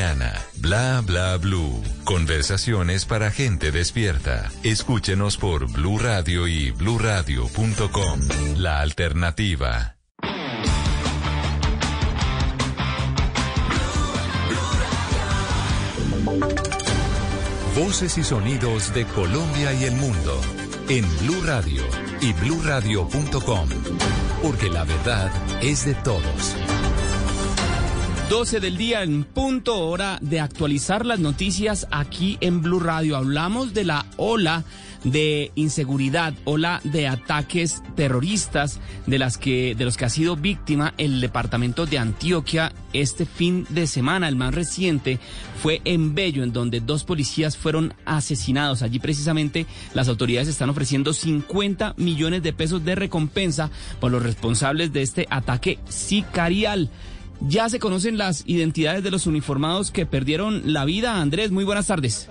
mañana. Bla bla blue. Conversaciones para gente despierta. Escúchenos por Blue Radio y bluradio.com. La alternativa. Voces y sonidos de Colombia y el mundo en Blue Radio y bluradio.com, porque la verdad es de todos. 12 del día en punto hora de actualizar las noticias aquí en Blue Radio. Hablamos de la ola de inseguridad, ola de ataques terroristas de las que de los que ha sido víctima el departamento de Antioquia este fin de semana. El más reciente fue en Bello, en donde dos policías fueron asesinados. Allí precisamente las autoridades están ofreciendo 50 millones de pesos de recompensa por los responsables de este ataque sicarial. Ya se conocen las identidades de los uniformados que perdieron la vida. Andrés, muy buenas tardes.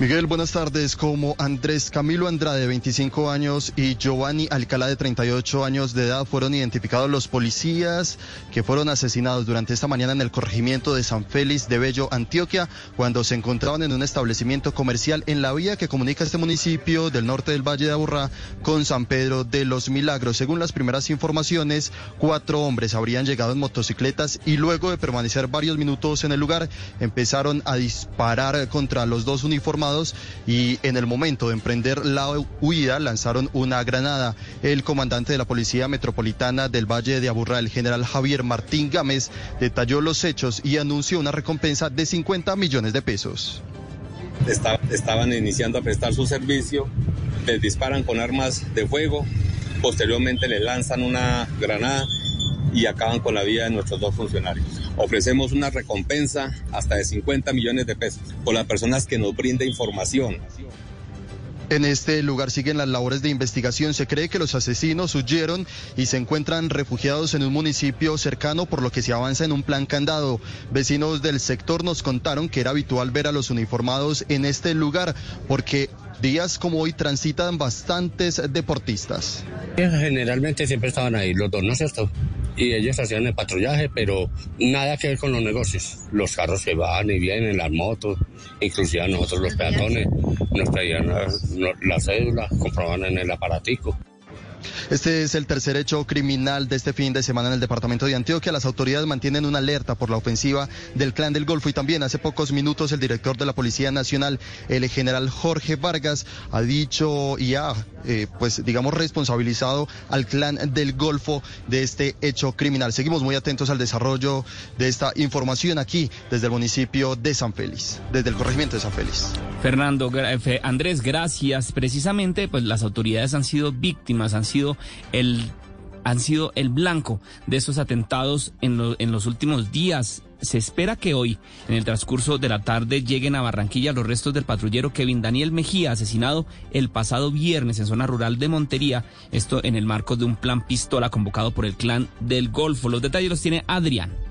Miguel, buenas tardes. Como Andrés Camilo Andrade, de 25 años, y Giovanni Alcalá, de 38 años de edad, fueron identificados los policías que fueron asesinados durante esta mañana en el corregimiento de San Félix de Bello, Antioquia, cuando se encontraban en un establecimiento comercial en la vía que comunica este municipio del norte del Valle de Aburrá con San Pedro de los Milagros. Según las primeras informaciones, cuatro hombres habrían llegado en motocicletas y luego de permanecer varios minutos en el lugar, empezaron a disparar contra los dos uniformados y en el momento de emprender la huida lanzaron una granada. El comandante de la Policía Metropolitana del Valle de Aburrá, el general Javier Martín Gámez, detalló los hechos y anunció una recompensa de 50 millones de pesos. estaban iniciando a prestar su servicio, les disparan con armas de fuego, posteriormente les lanzan una granada y acaban con la vida de nuestros dos funcionarios. Ofrecemos una recompensa hasta de 50 millones de pesos por las personas que nos brinde información. En este lugar siguen las labores de investigación. Se cree que los asesinos huyeron y se encuentran refugiados en un municipio cercano, por lo que se avanza en un plan candado. Vecinos del sector nos contaron que era habitual ver a los uniformados en este lugar porque días como hoy transitan bastantes deportistas. Generalmente siempre estaban ahí los dos, ¿no es cierto? y ellos hacían el patrullaje, pero nada que ver con los negocios. Los carros que van y vienen, las motos, inclusive a nosotros los peatones, nos traían la, cédula, compraban en el aparatico. Este es el tercer hecho criminal de este fin de semana en el departamento de Antioquia. Las autoridades mantienen una alerta por la ofensiva del Clan del Golfo y también hace pocos minutos el director de la Policía Nacional, el general Jorge Vargas, ha dicho y ha, eh, pues digamos, responsabilizado al Clan del Golfo de este hecho criminal. Seguimos muy atentos al desarrollo de esta información aquí desde el municipio de San Félix, desde el corregimiento de San Félix. Fernando, Andrés, gracias. Precisamente, pues las autoridades han sido víctimas, han sido el han sido el blanco de estos atentados en, en los últimos días. Se espera que hoy, en el transcurso de la tarde, lleguen a Barranquilla los restos del patrullero Kevin Daniel Mejía, asesinado el pasado viernes en zona rural de Montería, esto en el marco de un plan pistola convocado por el clan del Golfo. Los detalles los tiene Adrián.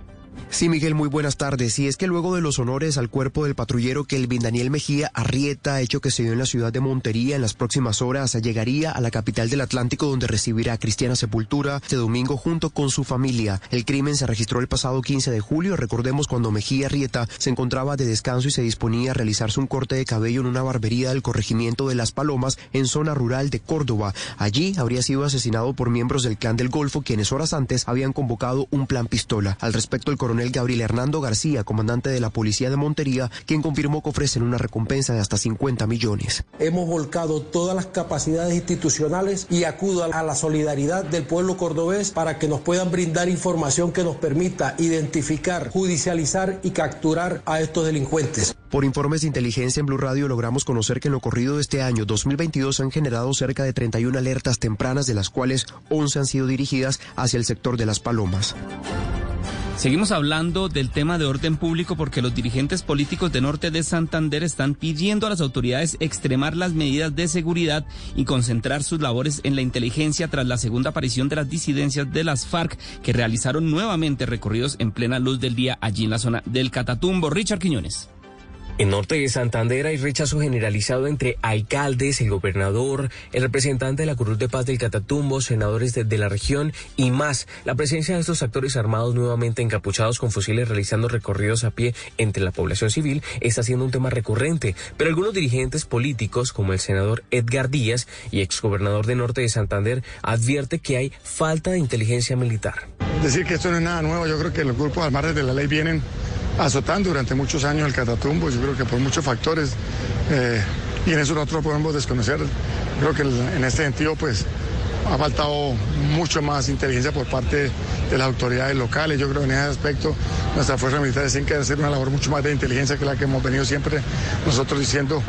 Sí, Miguel, muy buenas tardes. Y es que luego de los honores al cuerpo del patrullero Kelvin Daniel Mejía Arrieta, hecho que se dio en la ciudad de Montería, en las próximas horas llegaría a la capital del Atlántico donde recibirá a Cristiana Sepultura este domingo junto con su familia. El crimen se registró el pasado 15 de julio. Recordemos cuando Mejía Arrieta se encontraba de descanso y se disponía a realizarse un corte de cabello en una barbería del corregimiento de Las Palomas en zona rural de Córdoba. Allí habría sido asesinado por miembros del clan del Golfo, quienes horas antes habían convocado un plan pistola. Al respecto, el coronel Gabriel Hernando García, comandante de la Policía de Montería, quien confirmó que ofrecen una recompensa de hasta 50 millones. Hemos volcado todas las capacidades institucionales y acudo a la solidaridad del pueblo cordobés para que nos puedan brindar información que nos permita identificar, judicializar y capturar a estos delincuentes. Por informes de inteligencia en Blue Radio logramos conocer que en lo corrido de este año 2022 han generado cerca de 31 alertas tempranas, de las cuales 11 han sido dirigidas hacia el sector de las palomas. Seguimos hablando del tema de orden público porque los dirigentes políticos de Norte de Santander están pidiendo a las autoridades extremar las medidas de seguridad y concentrar sus labores en la inteligencia tras la segunda aparición de las disidencias de las FARC que realizaron nuevamente recorridos en plena luz del día allí en la zona del Catatumbo. Richard Quiñones. En Norte de Santander hay rechazo generalizado entre alcaldes, el gobernador, el representante de la Cruz de Paz del Catatumbo, senadores de, la región y más. La presencia de estos actores armados nuevamente encapuchados con fusiles realizando recorridos a pie entre la población civil está siendo un tema recurrente. Pero algunos dirigentes políticos, como el senador Edgar Díaz y exgobernador de Norte de Santander, advierte que hay falta de inteligencia militar. Decir que esto no es nada nuevo, yo creo que los grupos margen de la ley vienen azotando durante muchos años el Catatumbo, yo creo que por muchos factores, eh, y en eso nosotros podemos desconocer, creo que en este sentido pues ha faltado mucho más inteligencia por parte de las autoridades locales. Yo creo que en ese aspecto nuestras fuerzas militares tienen que hacer una labor mucho más de inteligencia que la que hemos venido siempre nosotros diciendo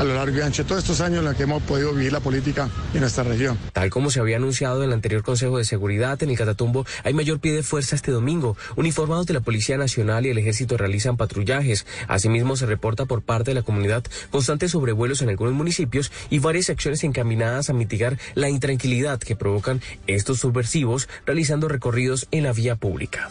a lo largo y ancho todos estos años en los que hemos podido vivir la política en nuestra región. Tal como se había anunciado en el anterior Consejo de Seguridad en el Catatumbo, hay mayor pie de fuerza este domingo. Uniformados de la Policía Nacional y el Ejército realizan patrullajes. Asimismo, se reporta por parte de la comunidad constantes sobrevuelos en algunos municipios y varias acciones encaminadas a mitigar la intranquilidad que provocan estos subversivos realizando recorridos en la vía pública.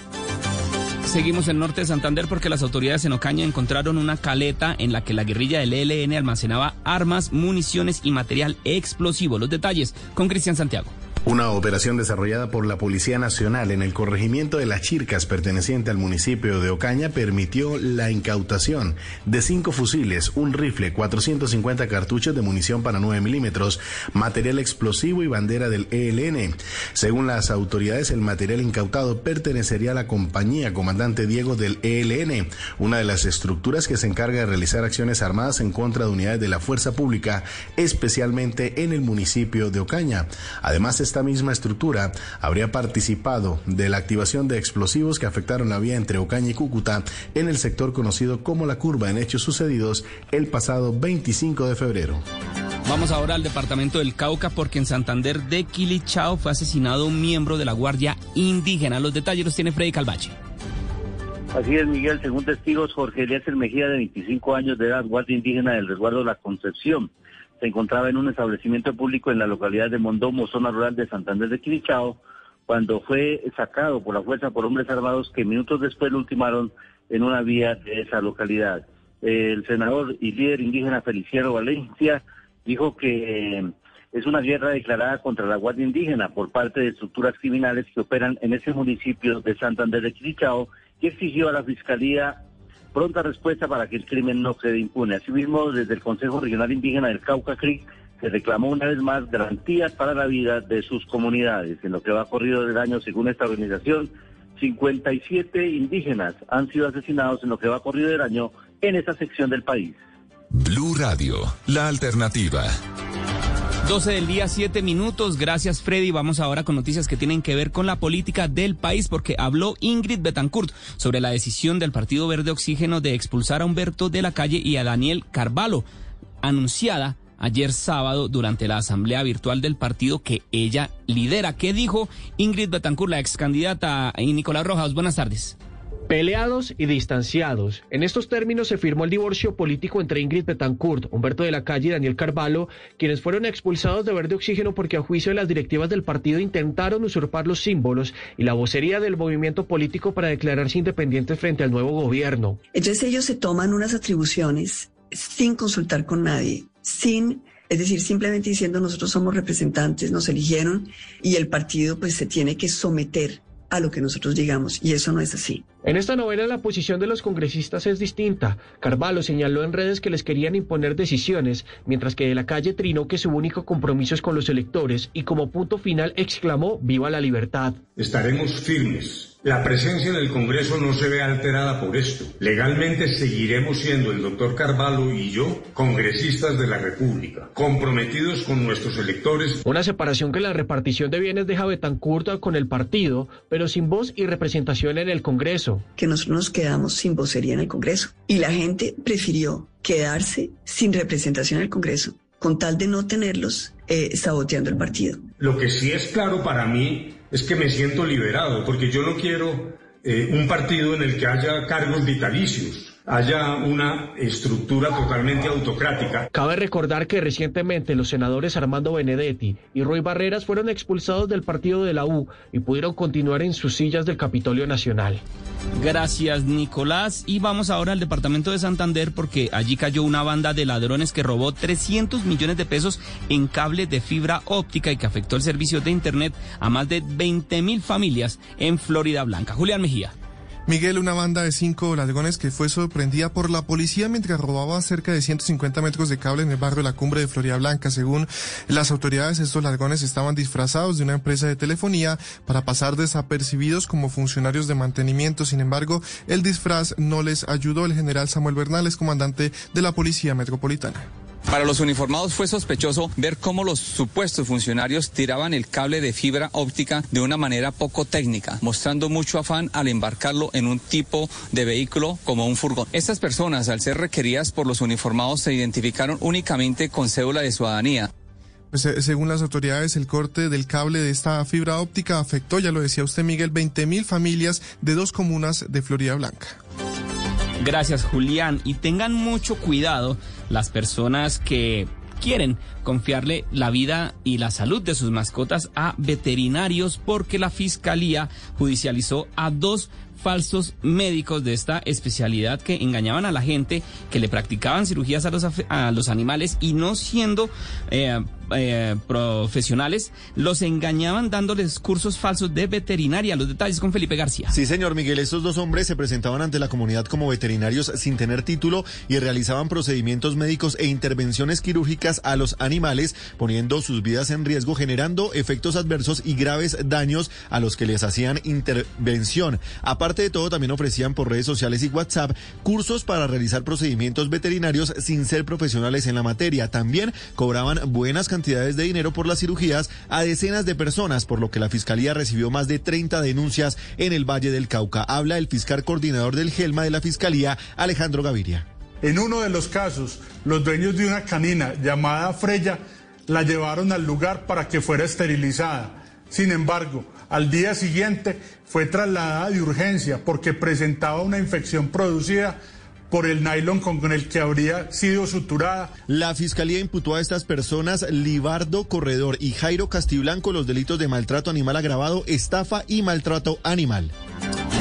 Seguimos en norte de Santander porque las autoridades en Ocaña encontraron una caleta en la que la guerrilla del ELN almacenaba armas, municiones y material explosivo. Los detalles con Cristian Santiago. Una operación desarrollada por la Policía Nacional en el corregimiento de Las Chircas, perteneciente al municipio de Ocaña, permitió la incautación de cinco fusiles, un rifle, 450 cartuchos de munición para 9 milímetros, material explosivo y bandera del ELN. Según las autoridades, el material incautado pertenecería a la compañía comandante Diego del ELN, una de las estructuras que se encarga de realizar acciones armadas en contra de unidades de la fuerza pública, especialmente en el municipio de Ocaña. Además, esta misma estructura habría participado de la activación de explosivos que afectaron la vía entre Ocaña y Cúcuta en el sector conocido como La Curva en hechos sucedidos el pasado 25 de febrero. Vamos ahora al departamento del Cauca porque en Santander de Quilichao fue asesinado un miembro de la Guardia Indígena. Los detalles los tiene Freddy Calvache. Así es, Miguel. Según testigos, Jorge Elías Mejía, de 25 años de edad, guardia indígena del resguardo La Concepción, se encontraba en un establecimiento público en la localidad de Mondomo, zona rural de Santander de Quilichao, cuando fue sacado por la fuerza por hombres armados que minutos después lo ultimaron en una vía de esa localidad. El senador y líder indígena Feliciano Valencia dijo que es una guerra declarada contra la Guardia Indígena por parte de estructuras criminales que operan en ese municipio de Santander de Quilichao y exigió a la Fiscalía pronta respuesta para que el crimen no quede impune. Asimismo, desde el Consejo Regional Indígena del Cauca Creek se reclamó una vez más garantías para la vida de sus comunidades. En lo que va corrido del año, según esta organización, 57 indígenas han sido asesinados en lo que va corrido del año en esa sección del país. Blue Radio, la alternativa. 12 del día, 7 minutos. Gracias, Freddy. Vamos ahora con noticias que tienen que ver con la política del país, porque habló Ingrid Betancourt sobre la decisión del Partido Verde Oxígeno de expulsar a Humberto de la calle y a Daniel Carvalho, anunciada ayer sábado durante la asamblea virtual del partido que ella lidera. ¿Qué dijo Ingrid Betancourt, la ex candidata y Nicolás Rojas? Buenas tardes. Peleados y distanciados. En estos términos se firmó el divorcio político entre Ingrid Betancourt, Humberto de la Calle y Daniel Carvalho, quienes fueron expulsados de Verde Oxígeno porque a juicio de las directivas del partido intentaron usurpar los símbolos y la vocería del movimiento político para declararse independientes frente al nuevo gobierno. Entonces ellos se toman unas atribuciones sin consultar con nadie, sin es decir, simplemente diciendo nosotros somos representantes, nos eligieron y el partido pues se tiene que someter a lo que nosotros digamos, y eso no es así. En esta novela la posición de los congresistas es distinta. Carvalho señaló en redes que les querían imponer decisiones, mientras que de la calle trinó que su único compromiso es con los electores y como punto final exclamó Viva la libertad. Estaremos firmes. La presencia en el Congreso no se ve alterada por esto. Legalmente seguiremos siendo el doctor Carvalho y yo congresistas de la República, comprometidos con nuestros electores. Una separación que la repartición de bienes deja Betancourt con el partido, pero sin voz y representación en el Congreso. Que nosotros nos quedamos sin vocería en el Congreso. Y la gente prefirió quedarse sin representación en el Congreso, con tal de no tenerlos eh, saboteando el partido. Lo que sí es claro para mí es que me siento liberado, porque yo no quiero eh, un partido en el que haya cargos vitalicios. Haya una estructura totalmente autocrática. Cabe recordar que recientemente los senadores Armando Benedetti y Roy Barreras fueron expulsados del partido de la U y pudieron continuar en sus sillas del Capitolio Nacional. Gracias, Nicolás. Y vamos ahora al departamento de Santander porque allí cayó una banda de ladrones que robó 300 millones de pesos en cable de fibra óptica y que afectó el servicio de Internet a más de 20 mil familias en Florida Blanca. Julián Mejía. Miguel, una banda de cinco ladrones que fue sorprendida por la policía mientras robaba cerca de 150 metros de cable en el barrio La Cumbre de Florida Blanca. Según las autoridades, estos ladrones estaban disfrazados de una empresa de telefonía para pasar desapercibidos como funcionarios de mantenimiento. Sin embargo, el disfraz no les ayudó. El general Samuel Bernal comandante de la Policía Metropolitana. Para los uniformados fue sospechoso ver cómo los supuestos funcionarios tiraban el cable de fibra óptica de una manera poco técnica, mostrando mucho afán al embarcarlo en un tipo de vehículo como un furgón. Estas personas, al ser requeridas por los uniformados, se identificaron únicamente con cédula de ciudadanía. Pues, eh, según las autoridades, el corte del cable de esta fibra óptica afectó, ya lo decía usted Miguel, 20 mil familias de dos comunas de Florida Blanca. Gracias Julián y tengan mucho cuidado las personas que quieren confiarle la vida y la salud de sus mascotas a veterinarios porque la Fiscalía judicializó a dos falsos médicos de esta especialidad que engañaban a la gente, que le practicaban cirugías a los, a los animales y no siendo eh, eh, profesionales los engañaban dándoles cursos falsos de veterinaria. Los detalles con Felipe García. Sí, señor Miguel, estos dos hombres se presentaban ante la comunidad como veterinarios sin tener título y realizaban procedimientos médicos e intervenciones quirúrgicas a los animales, poniendo sus vidas en riesgo, generando efectos adversos y graves daños a los que les hacían intervención. Aparte de todo, también ofrecían por redes sociales y WhatsApp cursos para realizar procedimientos veterinarios sin ser profesionales en la materia. También cobraban buenas cantidades cantidades de dinero por las cirugías a decenas de personas, por lo que la Fiscalía recibió más de 30 denuncias en el Valle del Cauca. Habla el fiscal coordinador del GELMA de la Fiscalía, Alejandro Gaviria. En uno de los casos, los dueños de una canina llamada Freya la llevaron al lugar para que fuera esterilizada. Sin embargo, al día siguiente fue trasladada de urgencia porque presentaba una infección producida por el nylon con el que habría sido suturada. La fiscalía imputó a estas personas Libardo Corredor y Jairo Castiblanco los delitos de maltrato animal agravado, estafa y maltrato animal.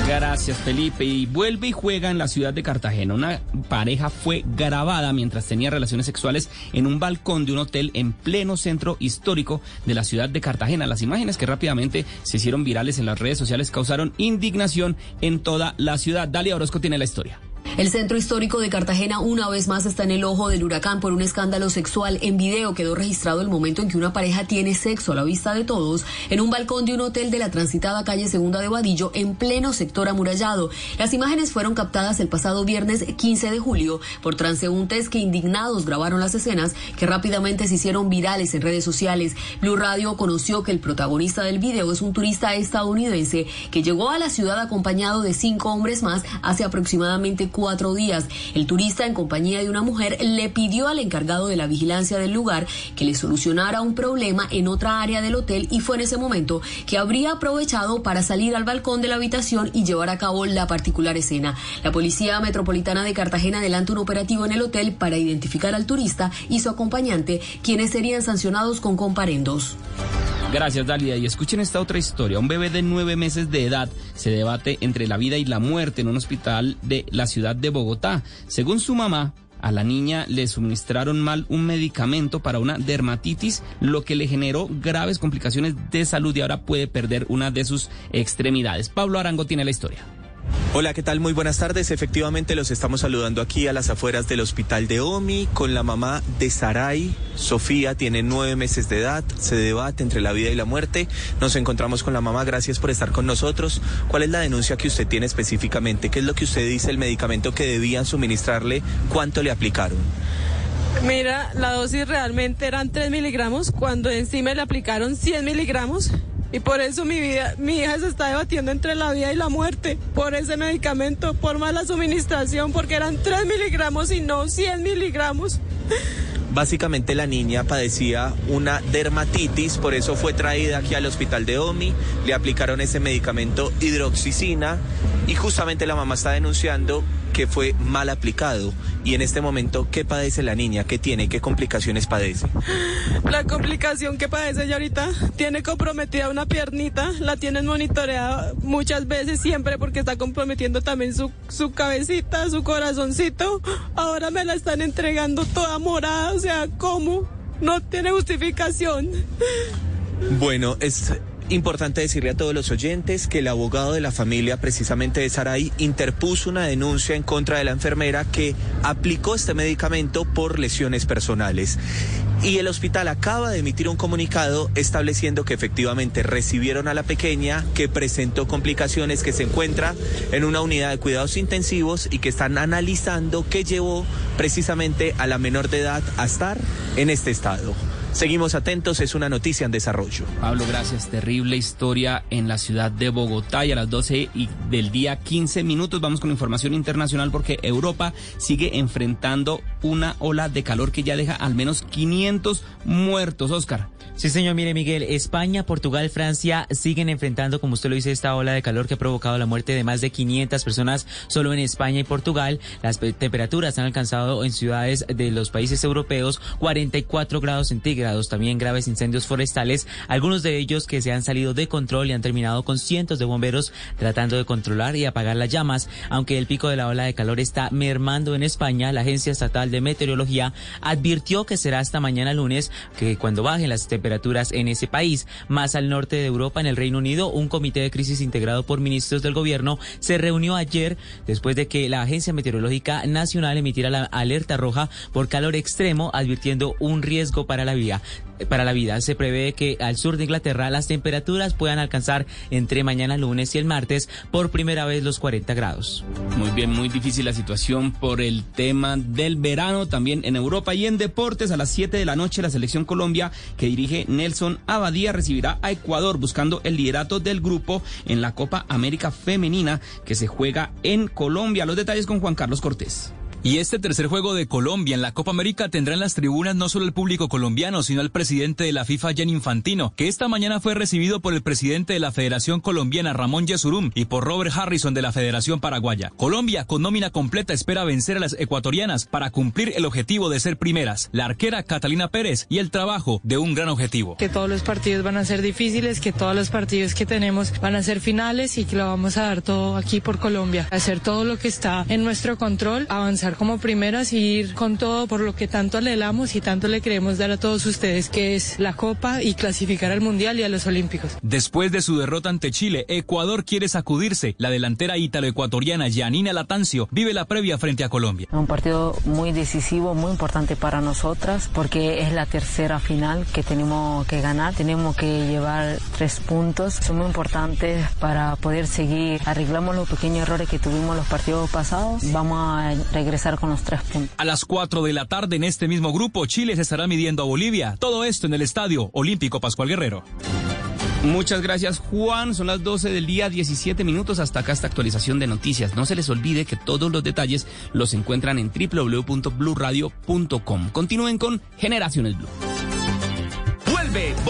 Gracias Felipe. Y vuelve y juega en la ciudad de Cartagena. Una pareja fue grabada mientras tenía relaciones sexuales en un balcón de un hotel en pleno centro histórico de la ciudad de Cartagena. Las imágenes que rápidamente se hicieron virales en las redes sociales causaron indignación en toda la ciudad. Dalia Orozco tiene la historia. El centro histórico de Cartagena una vez más está en el ojo del huracán por un escándalo sexual. En video quedó registrado el momento en que una pareja tiene sexo a la vista de todos en un balcón de un hotel de la transitada calle Segunda de Vadillo en pleno sector amurallado. Las imágenes fueron captadas el pasado viernes 15 de julio por transeúntes que indignados grabaron las escenas que rápidamente se hicieron virales en redes sociales. Blue Radio conoció que el protagonista del video es un turista estadounidense que llegó a la ciudad acompañado de cinco hombres más hace aproximadamente cuatro días. El turista, en compañía de una mujer, le pidió al encargado de la vigilancia del lugar que le solucionara un problema en otra área del hotel y fue en ese momento que habría aprovechado para salir al balcón de la habitación y llevar a cabo la particular escena. La Policía Metropolitana de Cartagena adelanta un operativo en el hotel para identificar al turista y su acompañante, quienes serían sancionados con comparendos. Gracias, Dalia. Y escuchen esta otra historia. Un bebé de nueve meses de edad se debate entre la vida y la muerte en un hospital de la ciudad de Bogotá. Según su mamá, a la niña le suministraron mal un medicamento para una dermatitis, lo que le generó graves complicaciones de salud y ahora puede perder una de sus extremidades. Pablo Arango tiene la historia. Hola, ¿qué tal? Muy buenas tardes. Efectivamente, los estamos saludando aquí a las afueras del hospital de Omi con la mamá de Saray. Sofía tiene nueve meses de edad, se debate entre la vida y la muerte. Nos encontramos con la mamá, gracias por estar con nosotros. ¿Cuál es la denuncia que usted tiene específicamente? ¿Qué es lo que usted dice, el medicamento que debían suministrarle? ¿Cuánto le aplicaron? Mira, la dosis realmente eran 3 miligramos, cuando encima le aplicaron 100 miligramos y por eso mi vida, mi hija se está debatiendo entre la vida y la muerte, por ese medicamento, por mala suministración, porque eran 3 miligramos y no 100 miligramos. Básicamente la niña padecía una dermatitis, por eso fue traída aquí al hospital de OMI, le aplicaron ese medicamento hidroxicina y justamente la mamá está denunciando que fue mal aplicado. Y en este momento, ¿qué padece la niña? ¿Qué tiene? ¿Qué complicaciones padece? La complicación que padece ella ahorita tiene comprometida una piernita, la tienen monitoreada muchas veces, siempre porque está comprometiendo también su, su cabecita, su corazoncito. Ahora me la están entregando toda morada, o sea, ¿cómo? No tiene justificación. Bueno, es Importante decirle a todos los oyentes que el abogado de la familia, precisamente de Saray, interpuso una denuncia en contra de la enfermera que aplicó este medicamento por lesiones personales. Y el hospital acaba de emitir un comunicado estableciendo que efectivamente recibieron a la pequeña que presentó complicaciones, que se encuentra en una unidad de cuidados intensivos y que están analizando qué llevó precisamente a la menor de edad a estar en este estado. Seguimos atentos, es una noticia en desarrollo. Pablo, gracias. Terrible historia en la ciudad de Bogotá y a las 12 y del día 15 minutos vamos con información internacional porque Europa sigue enfrentando una ola de calor que ya deja al menos 500 muertos. Oscar. Sí, señor. Mire, Miguel, España, Portugal, Francia siguen enfrentando, como usted lo dice, esta ola de calor que ha provocado la muerte de más de 500 personas solo en España y Portugal. Las temperaturas han alcanzado en ciudades de los países europeos 44 grados centígrados. También graves incendios forestales, algunos de ellos que se han salido de control y han terminado con cientos de bomberos tratando de controlar y apagar las llamas. Aunque el pico de la ola de calor está mermando en España, la Agencia Estatal de Meteorología advirtió que será hasta mañana lunes que cuando bajen las temperaturas temperaturas en ese país. Más al norte de Europa, en el Reino Unido, un comité de crisis integrado por ministros del gobierno se reunió ayer después de que la Agencia Meteorológica Nacional emitiera la alerta roja por calor extremo, advirtiendo un riesgo para la vida para la vida. Se prevé que al sur de Inglaterra las temperaturas puedan alcanzar entre mañana lunes y el martes por primera vez los 40 grados. Muy bien, muy difícil la situación por el tema del verano también en Europa y en deportes a las 7 de la noche la selección Colombia que dirige Nelson Abadía recibirá a Ecuador buscando el liderato del grupo en la Copa América Femenina que se juega en Colombia. Los detalles con Juan Carlos Cortés. Y este tercer juego de Colombia en la Copa América tendrá en las tribunas no solo el público colombiano, sino al presidente de la FIFA, Jan Infantino, que esta mañana fue recibido por el presidente de la Federación Colombiana, Ramón Yesurum, y por Robert Harrison de la Federación Paraguaya. Colombia, con nómina completa, espera vencer a las ecuatorianas para cumplir el objetivo de ser primeras, la arquera Catalina Pérez y el trabajo de un gran objetivo. Que todos los partidos van a ser difíciles, que todos los partidos que tenemos van a ser finales y que lo vamos a dar todo aquí por Colombia. Hacer todo lo que está en nuestro control, avanzar como primeras y ir con todo por lo que tanto anhelamos y tanto le queremos dar a todos ustedes, que es la Copa y clasificar al Mundial y a los Olímpicos. Después de su derrota ante Chile, Ecuador quiere sacudirse. La delantera ítalo-ecuatoriana Janina Latancio vive la previa frente a Colombia. Un partido muy decisivo, muy importante para nosotras, porque es la tercera final que tenemos que ganar. Tenemos que llevar tres puntos. Son muy importantes para poder seguir. Arreglamos los pequeños errores que tuvimos los partidos pasados. Vamos a regresar con los tres puntos. A las 4 de la tarde en este mismo grupo, Chile se estará midiendo a Bolivia. Todo esto en el Estadio Olímpico Pascual Guerrero. Muchas gracias Juan, son las 12 del día 17 minutos hasta acá esta actualización de noticias. No se les olvide que todos los detalles los encuentran en www.bluradio.com. Continúen con Generaciones Blue.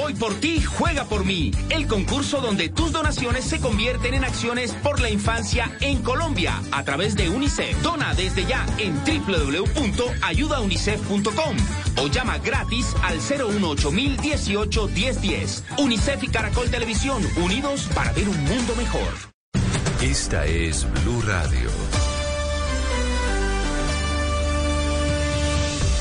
Voy por ti, juega por mí. El concurso donde tus donaciones se convierten en acciones por la infancia en Colombia a través de UNICEF. Dona desde ya en www.ayudaunicef.com o llama gratis al 018 1010 1010. UNICEF y Caracol Televisión, unidos para ver un mundo mejor. Esta es Blue Radio.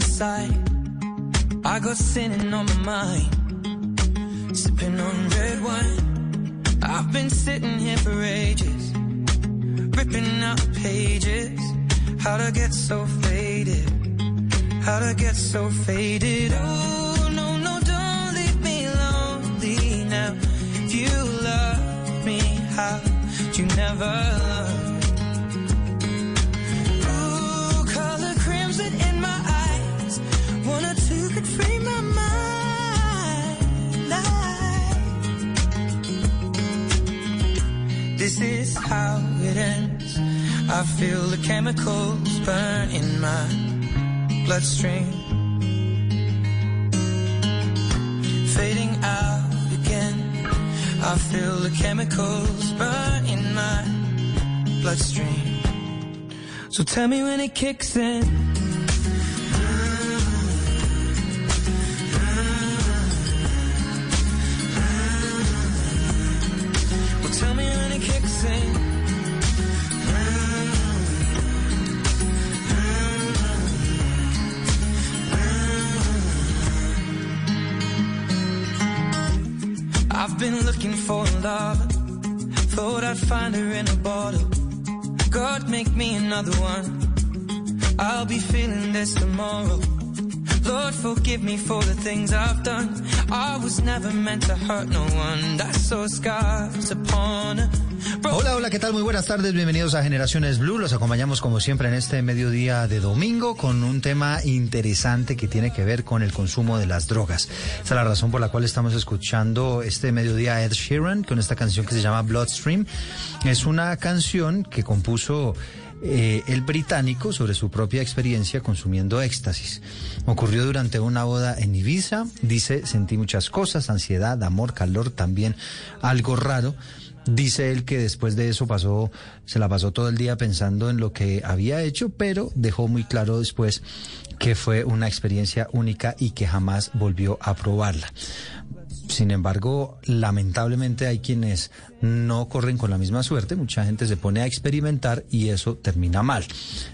My. I got sinning on my mind, sipping on red wine. I've been sitting here for ages, ripping out pages. How'd I get so faded? How'd I get so faded? Oh, no, no, don't leave me lonely now. If you love me, how'd you never love This is how it ends. I feel the chemicals burn in my bloodstream. Fading out again. I feel the chemicals burn in my bloodstream. So tell me when it kicks in. Been looking for love. Thought I'd find her in a bottle. God, make me another one. I'll be feeling this tomorrow. Lord, forgive me for the things I've done. I was never meant to hurt no one. I saw scars upon her. Hola, hola, ¿qué tal? Muy buenas tardes, bienvenidos a Generaciones Blue. Los acompañamos como siempre en este mediodía de domingo con un tema interesante que tiene que ver con el consumo de las drogas. Esa es la razón por la cual estamos escuchando este mediodía a Ed Sheeran con esta canción que se llama Bloodstream. Es una canción que compuso eh, el británico sobre su propia experiencia consumiendo éxtasis. Ocurrió durante una boda en Ibiza. Dice, sentí muchas cosas, ansiedad, amor, calor, también algo raro. Dice él que después de eso pasó, se la pasó todo el día pensando en lo que había hecho, pero dejó muy claro después que fue una experiencia única y que jamás volvió a probarla. Sin embargo, lamentablemente hay quienes no corren con la misma suerte. Mucha gente se pone a experimentar y eso termina mal.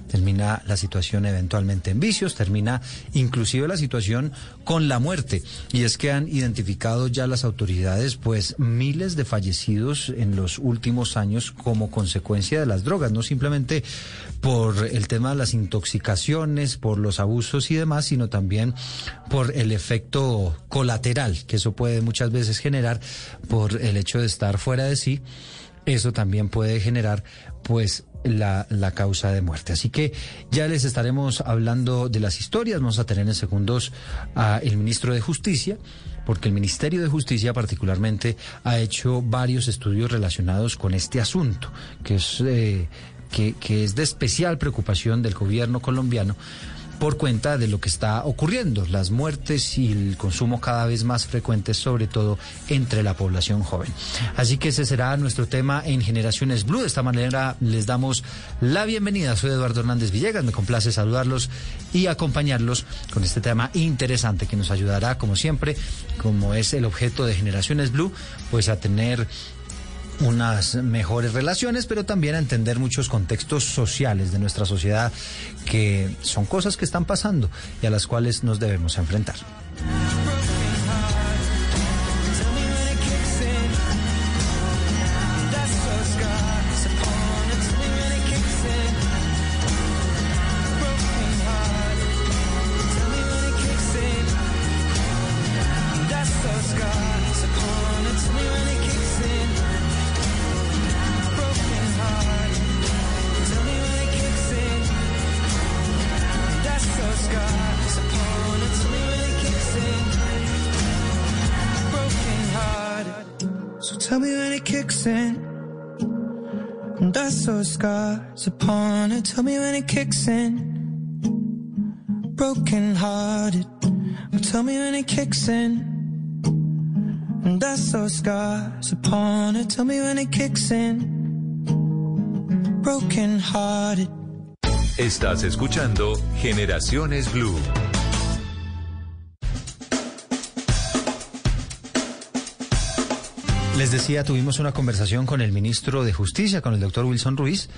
Termina la situación eventualmente en vicios, termina inclusive la situación con la muerte. Y es que han identificado ya las autoridades pues miles de fallecidos en los últimos años como consecuencia de las drogas, no simplemente por el tema de las intoxicaciones, por los abusos y demás, sino también por el efecto colateral que eso puede muchas veces generar por el hecho de estar fuera de sí. Eso también puede generar pues la, la, causa de muerte. Así que ya les estaremos hablando de las historias. Vamos a tener en segundos al ministro de Justicia, porque el Ministerio de Justicia particularmente ha hecho varios estudios relacionados con este asunto, que es, eh, que, que es de especial preocupación del gobierno colombiano por cuenta de lo que está ocurriendo, las muertes y el consumo cada vez más frecuentes, sobre todo entre la población joven. Así que ese será nuestro tema en Generaciones Blue. De esta manera les damos la bienvenida. Soy Eduardo Hernández Villegas, me complace saludarlos y acompañarlos con este tema interesante que nos ayudará, como siempre, como es el objeto de Generaciones Blue, pues a tener unas mejores relaciones, pero también a entender muchos contextos sociales de nuestra sociedad que son cosas que están pasando y a las cuales nos debemos enfrentar. Tell me when it kicks in. I saw scars upon it. Tell me when it kicks in. Broken hearted. Tell me when it kicks in. I saw scars upon it. Tell me when it kicks in. Broken hearted. Estás escuchando Generaciones Blue. Les decía, tuvimos una conversación con el ministro de Justicia, con el doctor Wilson Ruiz,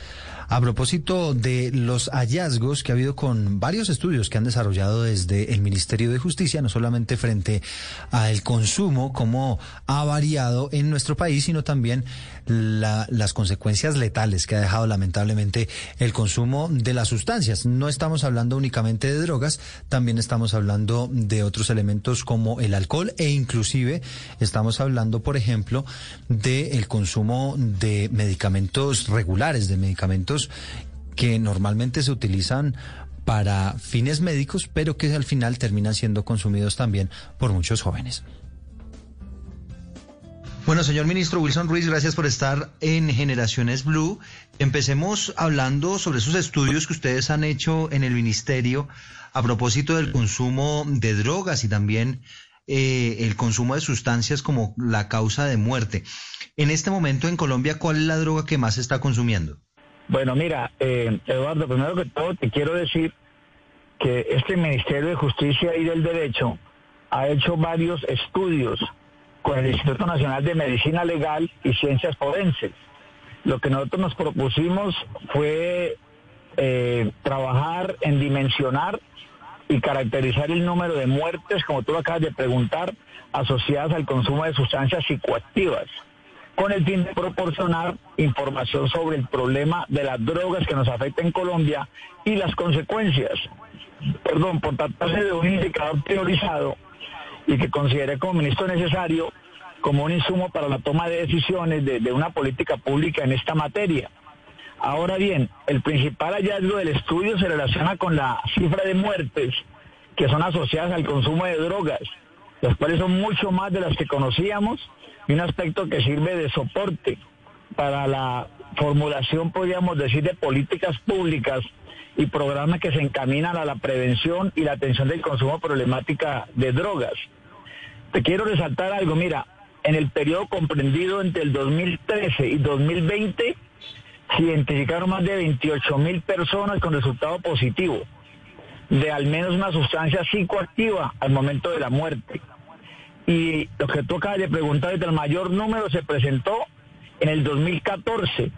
a propósito de los hallazgos que ha habido con varios estudios que han desarrollado desde el Ministerio de Justicia, no solamente frente al consumo, cómo ha variado en nuestro país, sino también la- las consecuencias letales que ha dejado lamentablemente el consumo de las sustancias. No estamos hablando únicamente de drogas, también estamos hablando de otros elementos como el alcohol e inclusive estamos hablando, por ejemplo, del consumo de medicamentos regulares, de medicamentos que normalmente se utilizan para fines médicos, pero que al final terminan siendo consumidos también por muchos jóvenes. Bueno, señor ministro Wilson Ruiz, gracias por estar en Generaciones Blue. Empecemos hablando sobre esos estudios que ustedes han hecho en el ministerio a propósito del consumo de drogas y también eh, el consumo de sustancias como la causa de muerte. En este momento en Colombia, ¿cuál es la droga que más se está consumiendo? Bueno, mira, eh, Eduardo, primero que todo te quiero decir que este Ministerio de Justicia y del Derecho ha hecho varios estudios con el Instituto Nacional de Medicina Legal y Ciencias Forenses. Lo que nosotros nos propusimos fue eh, trabajar en dimensionar y caracterizar el número de muertes, como tú lo acabas de preguntar, asociadas al consumo de sustancias psicoactivas, con el fin de proporcionar información sobre el problema de las drogas que nos afecta en Colombia y las consecuencias. Perdón, por tratarse de un indicador priorizado y que considere como ministro necesario como un insumo para la toma de decisiones de, de una política pública en esta materia. Ahora bien, el principal hallazgo del estudio se relaciona con la cifra de muertes que son asociadas al consumo de drogas, las cuales son mucho más de las que conocíamos y un aspecto que sirve de soporte para la formulación, podríamos decir, de políticas públicas y programas que se encaminan a la prevención y la atención del consumo problemática de drogas. Te quiero resaltar algo, mira, en el periodo comprendido entre el 2013 y 2020 se identificaron más de 28 mil personas con resultado positivo de al menos una sustancia psicoactiva al momento de la muerte. Y lo que tú acabas de preguntar, el mayor número se presentó en el 2014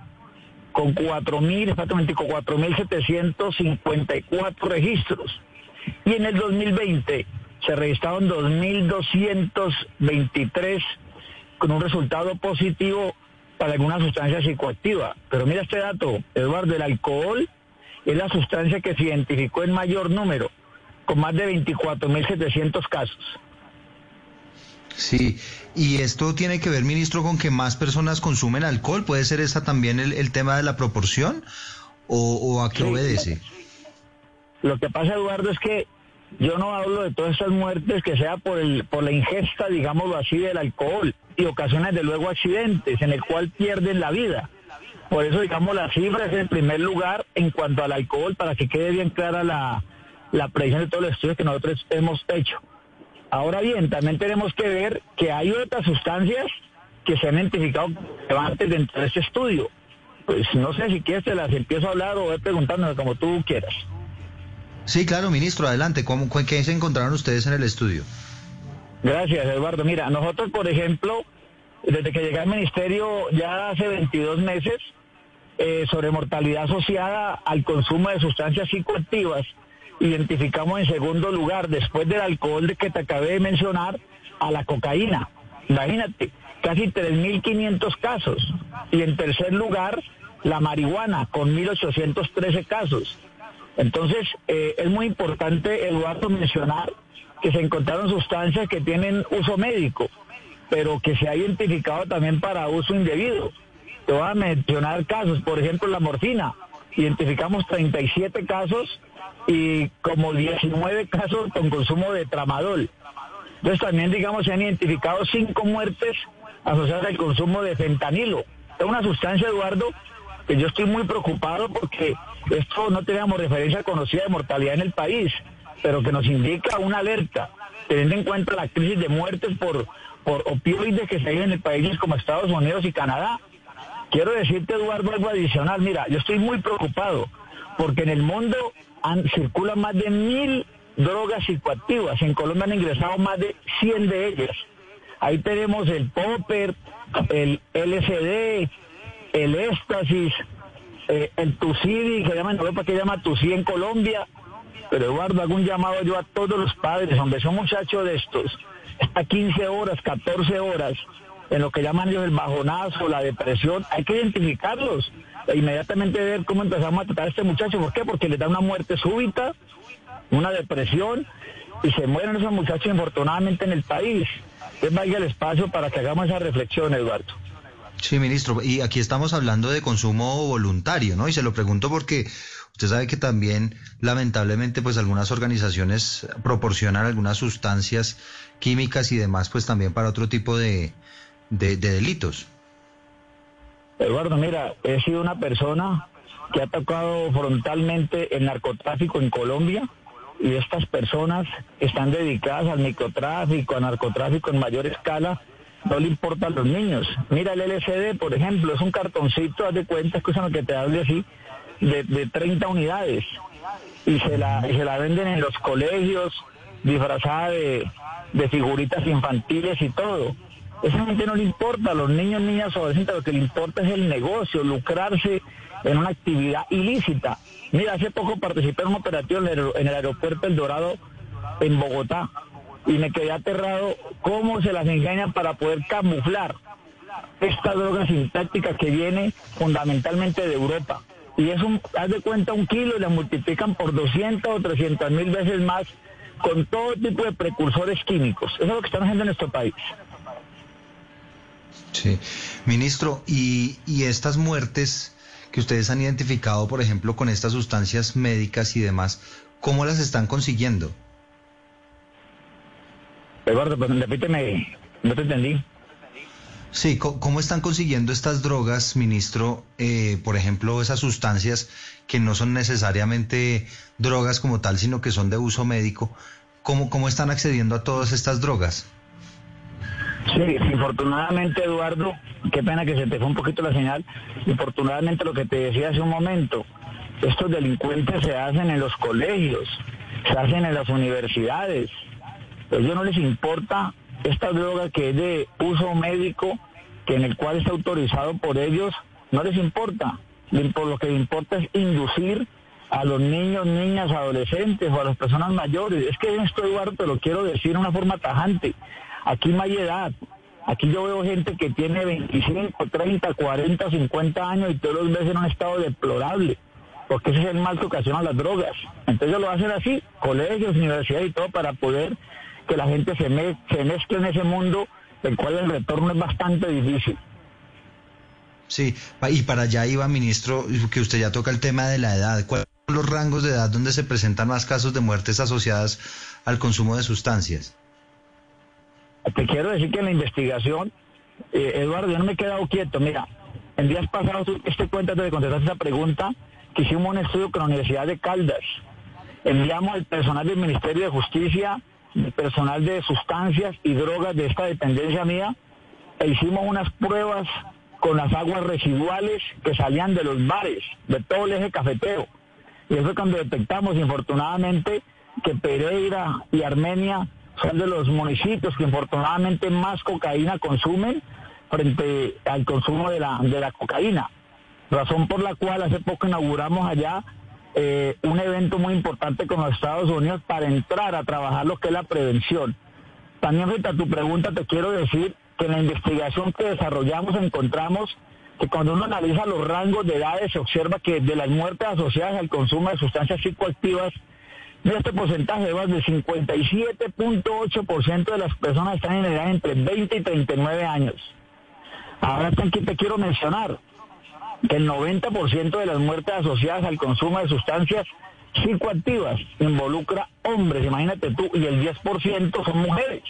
con 4.000, exactamente con 4.754 registros. Y en el 2020 se registraron 2.223 con un resultado positivo para alguna sustancia psicoactiva. Pero mira este dato, Eduardo, el alcohol es la sustancia que se identificó en mayor número, con más de 24.700 casos. Sí, y esto tiene que ver, ministro, con que más personas consumen alcohol. ¿Puede ser esa también el, el tema de la proporción? ¿O, o a qué Sí. obedece? Lo que pasa, Eduardo, es que yo no hablo de todas estas muertes que sea por, el, por la ingesta, digámoslo así, del alcohol y ocasiones de luego accidentes en el cual pierden la vida. Por eso, digamos, la cifra es en primer lugar en cuanto al alcohol, para que quede bien clara la, la predicción de todos los estudios que nosotros hemos hecho. Ahora bien, también tenemos que ver que hay otras sustancias que se han identificado relevantes dentro de este estudio. Pues no sé si quieres te las empiezo a hablar o voy preguntándome como tú quieras. Sí, claro, ministro, adelante. ¿Cómo, ¿Qué se encontraron ustedes en el estudio? Gracias, Eduardo. Mira, nosotros, por ejemplo, desde que llegué al ministerio ya hace 22 meses, eh, sobre mortalidad asociada al consumo de sustancias psicoactivas, identificamos en segundo lugar, después del alcohol que te acabé de mencionar, a la cocaína. Imagínate, casi 3.500 casos. Y en tercer lugar, la marihuana, con 1.813 casos. Entonces, eh, es muy importante, Eduardo, mencionar que se encontraron sustancias que tienen uso médico, pero que se ha identificado también para uso indebido. Te voy a mencionar casos, por ejemplo, la morfina. Identificamos 37 casos y como 19 casos con consumo de tramadol. Entonces también, digamos, se han identificado cinco muertes asociadas al consumo de fentanilo. Es una sustancia, Eduardo, que yo estoy muy preocupado porque esto no tenemos referencia conocida de mortalidad en el país, pero que nos indica una alerta, teniendo en cuenta la crisis de muertes por, por opioides que se viven en países como Estados Unidos y Canadá. Quiero decirte, Eduardo, algo adicional. Mira, yo estoy muy preocupado porque en el mundo circulan más de mil drogas psicoactivas. En Colombia han ingresado más de 100 de ellas. Ahí tenemos el popper, el LSD, el éxtasis, eh, el TUCIDI, que llama en Europa, que llama TUCI en Colombia. Pero Eduardo, hago un llamado yo a todos los padres, hombre, son muchachos de estos, está 15 horas, 14 horas, en lo que llaman ellos el bajonazo, la depresión, hay que identificarlos inmediatamente ver cómo empezamos a tratar a este muchacho. ¿Por qué? Porque le da una muerte súbita, una depresión, y se mueren esos muchachos infortunadamente en el país. Entonces vaya el espacio para que hagamos esa reflexión, Eduardo. Sí, ministro, y aquí estamos hablando de consumo voluntario, ¿no? Y se lo pregunto porque usted sabe que también, lamentablemente, pues algunas organizaciones proporcionan algunas sustancias químicas y demás, pues también para otro tipo de, de, delitos. Eduardo, mira, he sido una persona que ha tocado frontalmente el narcotráfico en Colombia y estas personas están dedicadas al microtráfico, al narcotráfico en mayor escala no le importa a los niños. Mira el LCD, por ejemplo, es un cartoncito, haz de cuenta, escúchame que te hable así, de, de 30 unidades. Y se, la, se la venden en los colegios, disfrazada de, de figuritas infantiles y todo. Esa gente no le importa, a los niños, niñas, adolescentes, lo que le importa es el negocio, lucrarse en una actividad ilícita. Mira, hace poco participé en un operativo en el, aeropuerto El Dorado en Bogotá y me quedé aterrado cómo se las engañan para poder camuflar esta droga sintética que viene fundamentalmente de Europa. Y es un, haz de cuenta, un kilo y la multiplican por 200 o 300 mil veces más con todo tipo de precursores químicos. Eso es lo que están haciendo en nuestro país. Sí, ministro, y, y estas muertes que ustedes han identificado, por ejemplo, con estas sustancias médicas y demás, ¿cómo las están consiguiendo? Eduardo, pues repíteme, no te entendí. Sí, ¿cómo están consiguiendo estas drogas, ministro? Eh, por ejemplo, esas sustancias que no son necesariamente drogas como tal, sino que son de uso médico. ¿Cómo, cómo están accediendo a todas estas drogas? Sí, infortunadamente, Eduardo, qué pena que se te fue un poquito la señal. Infortunadamente, lo que te decía hace un momento, estos delincuentes se hacen en los colegios, se hacen en las universidades, a ellos no les importa esta droga que es de uso médico, que en el cual está autorizado por ellos, no les importa. Por lo que les importa es inducir a los niños, niñas, adolescentes o a las personas mayores. Es que esto, Eduardo, te lo quiero decir de una forma tajante. Aquí no hay edad. Aquí yo veo gente que tiene 25, 30, 40, 50 años y todos los ves en un estado deplorable, porque ese es el mal que ocasiona las drogas. Entonces lo hacen así, colegios, universidades y todo, para poder que la gente se mezcle en ese mundo, el cual el retorno es bastante difícil. Sí, y para allá iba, ministro, que usted ya toca el tema de la edad. ¿Cuáles son los rangos de edad donde se presentan más casos de muertes asociadas al consumo de sustancias? Te quiero decir que en la investigación, eh, Eduardo, yo no me he quedado quieto. Mira, en días pasados, este cuenta de contestar esa pregunta, que hicimos un estudio con la Universidad de Caldas. Enviamos al personal del Ministerio de Justicia personal de sustancias y drogas de esta dependencia mía e hicimos unas pruebas con las aguas residuales que salían de los bares, de todo el eje cafetero. Y eso es cuando detectamos, infortunadamente, que Pereira y Armenia son de los municipios que infortunadamente más cocaína consumen frente al consumo de la, de la cocaína. Razón por la cual hace poco inauguramos allá eh, un evento muy importante con los Estados Unidos para entrar a trabajar lo que es la prevención. También frente a tu pregunta te quiero decir que en la investigación que desarrollamos encontramos que cuando uno analiza los rangos de edades se observa que de las muertes asociadas al consumo de sustancias psicoactivas, este porcentaje va del 57.8% de las personas están en edad entre 20 y 39 años. Ahora aquí te quiero mencionar, que el 90% de las muertes asociadas al consumo de sustancias psicoactivas involucra hombres, imagínate tú, y el 10% son mujeres.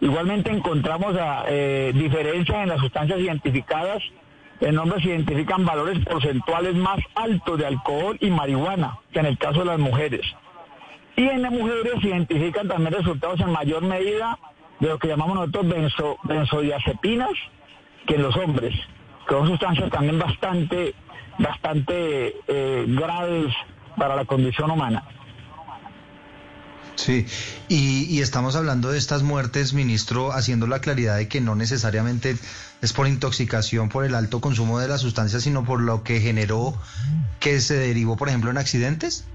Igualmente encontramos a, eh, diferencias en las sustancias identificadas. En hombres se identifican valores porcentuales más altos de alcohol y marihuana que en el caso de las mujeres. Y en las mujeres se identifican también resultados en mayor medida de lo que llamamos nosotros benzo, benzodiazepinas que en los hombres, que son sustancias también bastante, bastante eh, graves para la condición humana. Sí, y, estamos hablando de estas muertes, ministro, haciendo la claridad de que no necesariamente es por intoxicación, por el alto consumo de la sustancia, sino por lo que generó que se derivó, por ejemplo, en accidentes.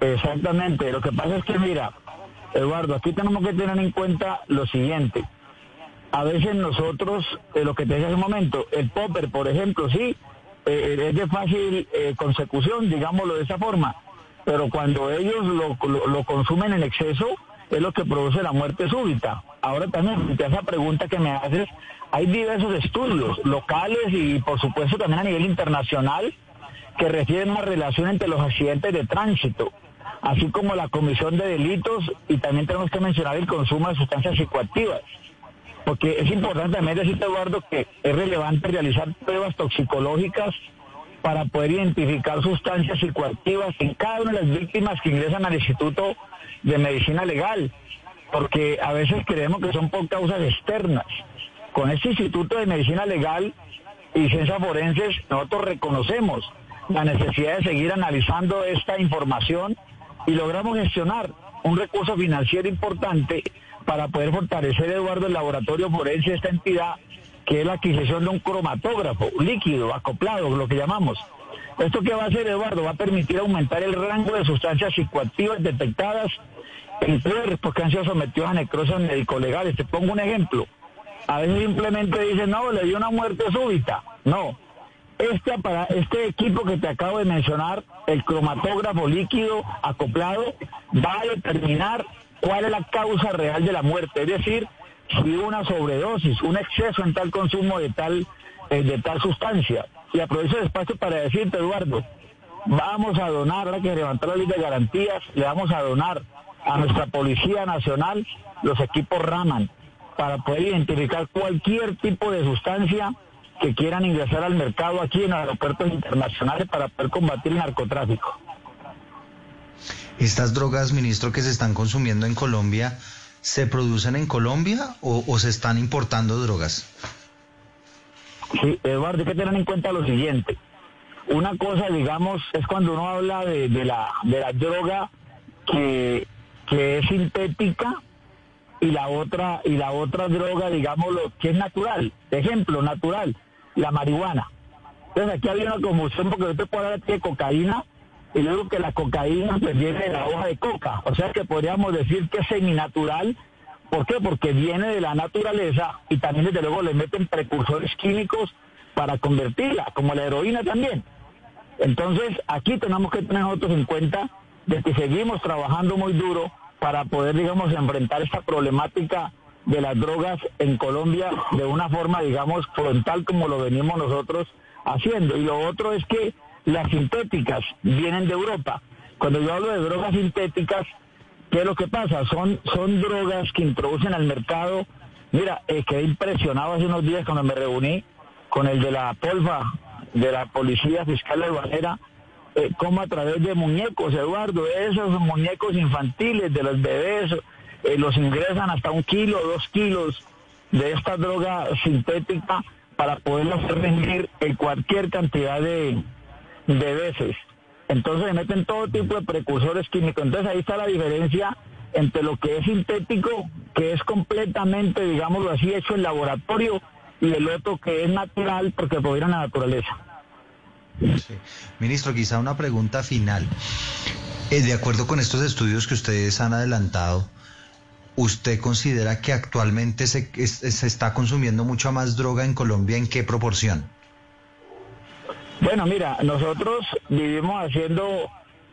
Exactamente, lo que pasa es que, mira, Eduardo, aquí tenemos que tener en cuenta lo siguiente. A veces nosotros, eh, lo que te dije hace un momento, el popper, por ejemplo, sí, eh, es de fácil eh, consecución, digámoslo de esa forma pero cuando ellos lo, consumen en exceso es lo que produce la muerte súbita. Ahora también, frente a esa pregunta que me haces, hay diversos estudios locales y por supuesto también a nivel internacional que refieren la relación entre los accidentes de tránsito, así como la comisión de delitos y también tenemos que mencionar el consumo de sustancias psicoactivas. Porque es importante también decirte, Eduardo, que es relevante realizar pruebas toxicológicas para poder identificar sustancias psicoactivas en cada una de las víctimas que ingresan al Instituto de Medicina Legal, porque a veces creemos que son por causas externas. Con este Instituto de Medicina Legal y Ciencias Forenses, nosotros reconocemos la necesidad de seguir analizando esta información y logramos gestionar un recurso financiero importante para poder fortalecer, Eduardo, el laboratorio forense de esta entidad que es la adquisición de un cromatógrafo líquido, acoplado, lo que llamamos. ¿Esto qué va a hacer, Eduardo? Va a permitir aumentar el rango de sustancias psicoactivas detectadas en cuerpos que han sido sometidos a necrosis médico-legales. Te pongo un ejemplo. A veces simplemente dicen, no, le dio una muerte súbita. No. Este, equipo que te acabo de mencionar, el cromatógrafo líquido acoplado, va a determinar cuál es la causa real de la muerte. Es decir, si una sobredosis, un exceso en tal consumo de tal, eh, de tal sustancia. Y aprovecho el espacio para decirte, Eduardo, vamos a donar, ahora que levantar la ley de garantías, le vamos a donar a nuestra Policía Nacional los equipos Raman para poder identificar cualquier tipo de sustancia que quieran ingresar al mercado aquí en aeropuertos internacionales para poder combatir el narcotráfico. Estas drogas, ministro, que se están consumiendo en Colombia, ¿se producen en Colombia o, se están importando drogas? Sí, Eduardo, hay que tener en cuenta lo siguiente. Una cosa, digamos, es cuando uno habla de, la, de la droga que, que es sintética y la otra y la otra droga, digámoslo, que es natural. Ejemplo, natural, la marihuana. Entonces aquí había una confusión porque yo te puedo hablar de cocaína y luego que la cocaína pues viene de la hoja de coca, o sea que podríamos decir que es seminatural, ¿por qué? Porque viene de la naturaleza y también desde luego le meten precursores químicos para convertirla, como la heroína también. Entonces aquí tenemos que tener nosotros en cuenta de que seguimos trabajando muy duro para poder, digamos, enfrentar esta problemática de las drogas en Colombia de una forma, digamos, frontal como lo venimos nosotros haciendo. Y lo otro es que las sintéticas vienen de Europa. Cuando yo hablo de drogas sintéticas, ¿qué es lo que pasa? Son, son drogas que introducen al mercado. Mira, eh, quedé impresionado hace unos días cuando me reuní con el de la Polfa, de la Policía Fiscal Aduanera, eh, como a través de muñecos, Eduardo, esos muñecos infantiles de los bebés, eh, los ingresan hasta un kilo, dos kilos de esta droga sintética para poderlos rendir en cualquier cantidad de, de veces. Entonces se meten todo tipo de precursores químicos. Entonces ahí está la diferencia entre lo que es sintético, que es completamente, digámoslo así, hecho en laboratorio, y el otro que es natural porque proviene de la naturaleza. Ministro, quizá una pregunta final. Eh, de acuerdo con estos estudios que ustedes han adelantado, ¿usted considera que actualmente se, se está consumiendo mucha más droga en Colombia? ¿En qué proporción? Bueno, mira, nosotros vivimos haciendo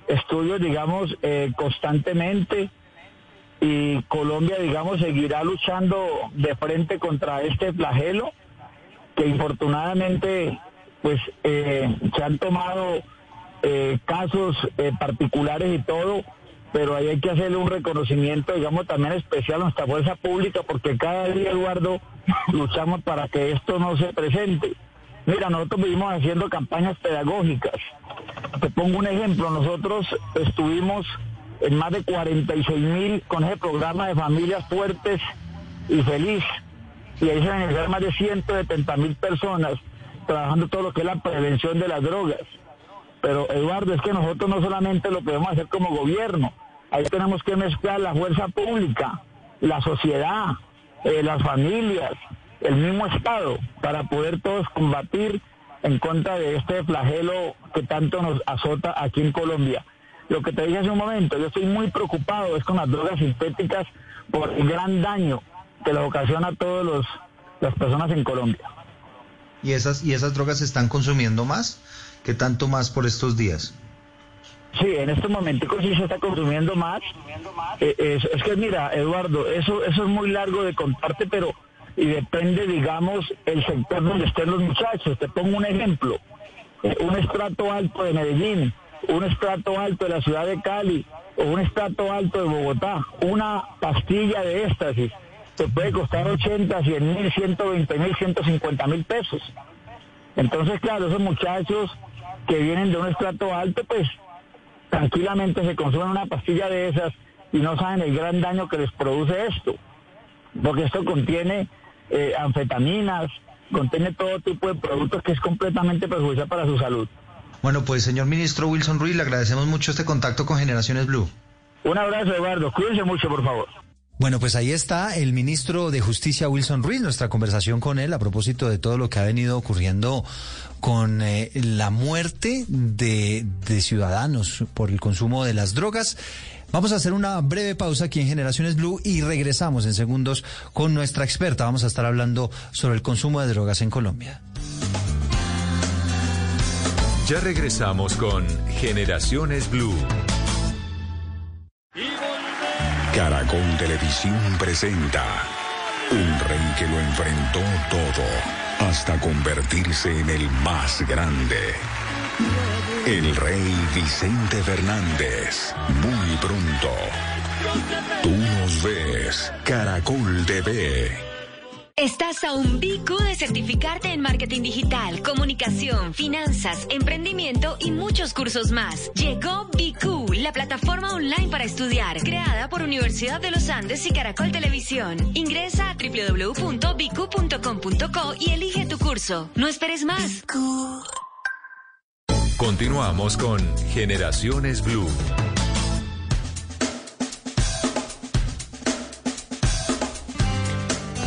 estudios, digamos, eh, constantemente y Colombia, digamos, seguirá luchando de frente contra este flagelo que infortunadamente, pues, eh, se han tomado eh, casos particulares y todo, pero ahí hay que hacerle un reconocimiento, digamos, también especial a nuestra fuerza pública, porque cada día, Eduardo, luchamos para que esto no se presente. Mira, nosotros vivimos haciendo campañas pedagógicas. Te pongo un ejemplo, nosotros estuvimos en más de 46 mil con ese programa de familias fuertes y feliz. Y ahí se beneficiaron más de 170 mil personas trabajando todo lo que es la prevención de las drogas. Pero Eduardo, es que nosotros no solamente lo podemos hacer como gobierno, ahí tenemos que mezclar la fuerza pública, la sociedad, eh, las familias, el mismo Estado, para poder todos combatir en contra de este flagelo que tanto nos azota aquí en Colombia. Lo que te dije hace un momento, yo estoy muy preocupado es con las drogas sintéticas por el gran daño que le ocasiona a todas las personas en Colombia. ¿Y esas, ¿Y esas drogas se están consumiendo más? ¿Qué tanto más por estos días? Sí, en este momento sí se está consumiendo más. Eh, es, que mira, Eduardo, eso, eso es muy largo de contarte, pero y depende, digamos, el sector donde estén los muchachos. Te pongo un ejemplo. Eh, un estrato alto de Medellín, un estrato alto de la ciudad de Cali o un estrato alto de Bogotá, una pastilla de éxtasis te puede costar 80, 100 mil, 120 mil, 150 mil pesos. Entonces, claro, esos muchachos que vienen de un estrato alto, pues tranquilamente se consumen una pastilla de esas y no saben el gran daño que les produce esto. Porque esto contiene eh, anfetaminas, contiene todo tipo de productos que es completamente perjudicial para su salud. Bueno, pues señor ministro Wilson Ruiz, le agradecemos mucho este contacto con Generaciones Blue. Un abrazo, Eduardo. Cuídense mucho, por favor. Bueno, pues ahí está el ministro de Justicia Wilson Ruiz, nuestra conversación con él a propósito de todo lo que ha venido ocurriendo con eh, la muerte de, de ciudadanos por el consumo de las drogas. Vamos a hacer una breve pausa aquí en Generaciones Blue y regresamos en segundos con nuestra experta. Vamos a estar hablando sobre el consumo de drogas en Colombia. Ya regresamos con Generaciones Blue. Caracol Televisión presenta un rey que lo enfrentó todo hasta convertirse en el más grande. El rey Vicente Fernández. Muy pronto. Tú nos ves. Caracol TV. Estás a un bicu de certificarte en marketing digital, comunicación, finanzas, emprendimiento y muchos cursos más. Llegó BQ, la plataforma online para estudiar, creada por Universidad de los Andes y Caracol Televisión. Ingresa a www.bicu.com.co y elige tu curso. No esperes más. Continuamos con Generaciones Blue.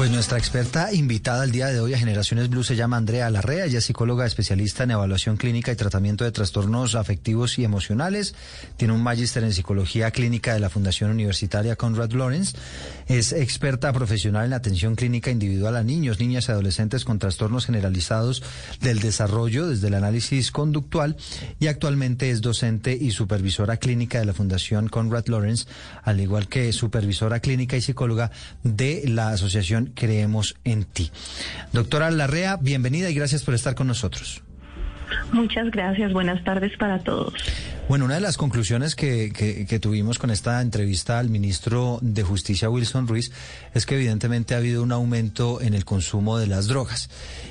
Pues nuestra experta invitada al día de hoy a Generaciones Blue se llama Andrea Larrea, ella es psicóloga especialista en evaluación clínica y tratamiento de trastornos afectivos y emocionales, tiene un magíster en psicología clínica de la Fundación Universitaria Conrad Lawrence, es experta profesional en atención clínica individual a niños, niñas y adolescentes con trastornos generalizados del desarrollo desde el análisis conductual y actualmente es docente y supervisora clínica de la Fundación Conrad Lawrence, al igual que supervisora clínica y psicóloga de la Asociación creemos en ti. Doctora Larrea, bienvenida y gracias por estar con nosotros. Muchas gracias, buenas tardes para todos. Bueno, una de las conclusiones que, que, tuvimos con esta entrevista al ministro de Justicia, Wilson Ruiz, es que evidentemente ha habido un aumento en el consumo de las drogas.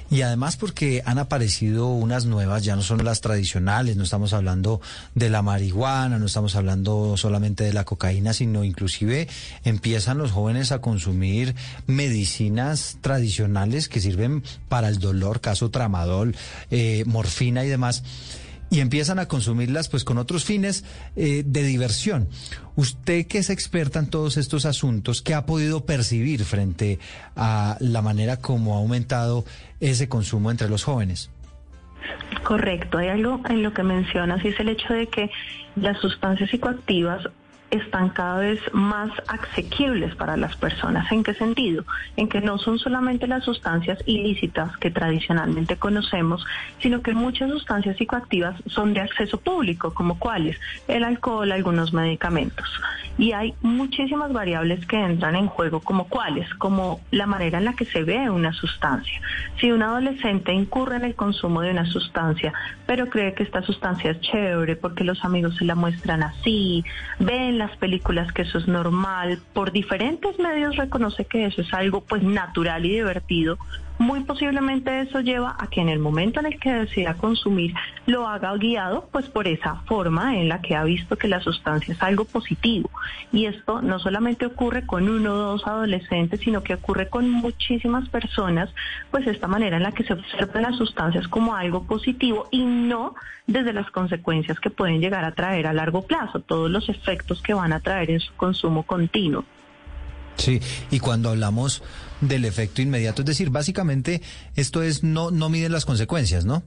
Y además porque han aparecido unas nuevas, ya no son las tradicionales, no estamos hablando de la marihuana, no estamos hablando solamente de la cocaína, sino inclusive empiezan los jóvenes a consumir medicinas tradicionales que sirven para el dolor, caso tramadol, eh, morfina y demás y empiezan a consumirlas pues con otros fines eh, de diversión. Usted que es experta en todos estos asuntos, ¿qué ha podido percibir frente a la manera como ha aumentado ese consumo entre los jóvenes? Correcto, hay algo en lo que mencionas y es el hecho de que las sustancias psicoactivas están cada vez más asequibles para las personas. ¿En qué sentido? En que no son solamente las sustancias ilícitas que tradicionalmente conocemos, sino que muchas sustancias psicoactivas son de acceso público, como cuáles, el alcohol, algunos medicamentos. Y hay muchísimas variables que entran en juego, como cuáles, como la manera en la que se ve una sustancia. Si un adolescente incurre en el consumo de una sustancia, pero cree que esta sustancia es chévere porque los amigos se la muestran así, ven las películas que eso es normal, por diferentes medios reconoce que eso es algo pues natural y divertido, muy posiblemente eso lleva a que en el momento en el que decida consumir lo haga guiado pues por esa forma en la que ha visto que la sustancia es algo positivo. Y esto no solamente ocurre con uno o dos adolescentes, sino que ocurre con muchísimas personas, pues esta manera en la que se observan las sustancias como algo positivo y no desde las consecuencias que pueden llegar a traer a largo plazo, todos los efectos que van a traer en su consumo continuo. Sí, y cuando hablamos del efecto inmediato, es decir, básicamente esto es no no miden las consecuencias, ¿no?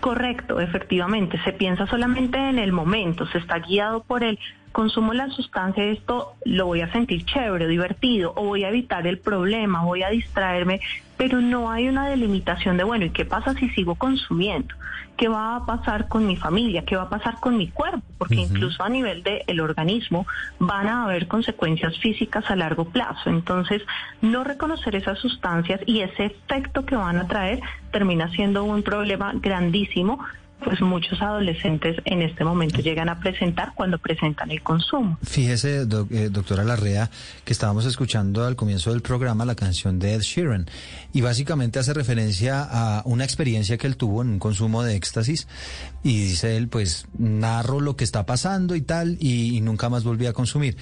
Correcto, efectivamente, se piensa solamente en el momento, se está guiado por el consumo la sustancia, esto lo voy a sentir chévere, divertido, o voy a evitar el problema, voy a distraerme, pero no hay una delimitación de, bueno, ¿y qué pasa si sigo consumiendo? ¿Qué va a pasar con mi familia? ¿Qué va a pasar con mi cuerpo? Porque incluso a nivel del organismo van a haber consecuencias físicas a largo plazo. Entonces, no reconocer esas sustancias y ese efecto que van a traer termina siendo un problema grandísimo pues muchos adolescentes en este momento llegan a presentar cuando presentan el consumo. Fíjese, eh, doctora Larrea, que estábamos escuchando al comienzo del programa la canción de Ed Sheeran y básicamente hace referencia a una experiencia que él tuvo en un consumo de éxtasis y dice él, pues narro lo que está pasando y tal y, y nunca más volví a consumir.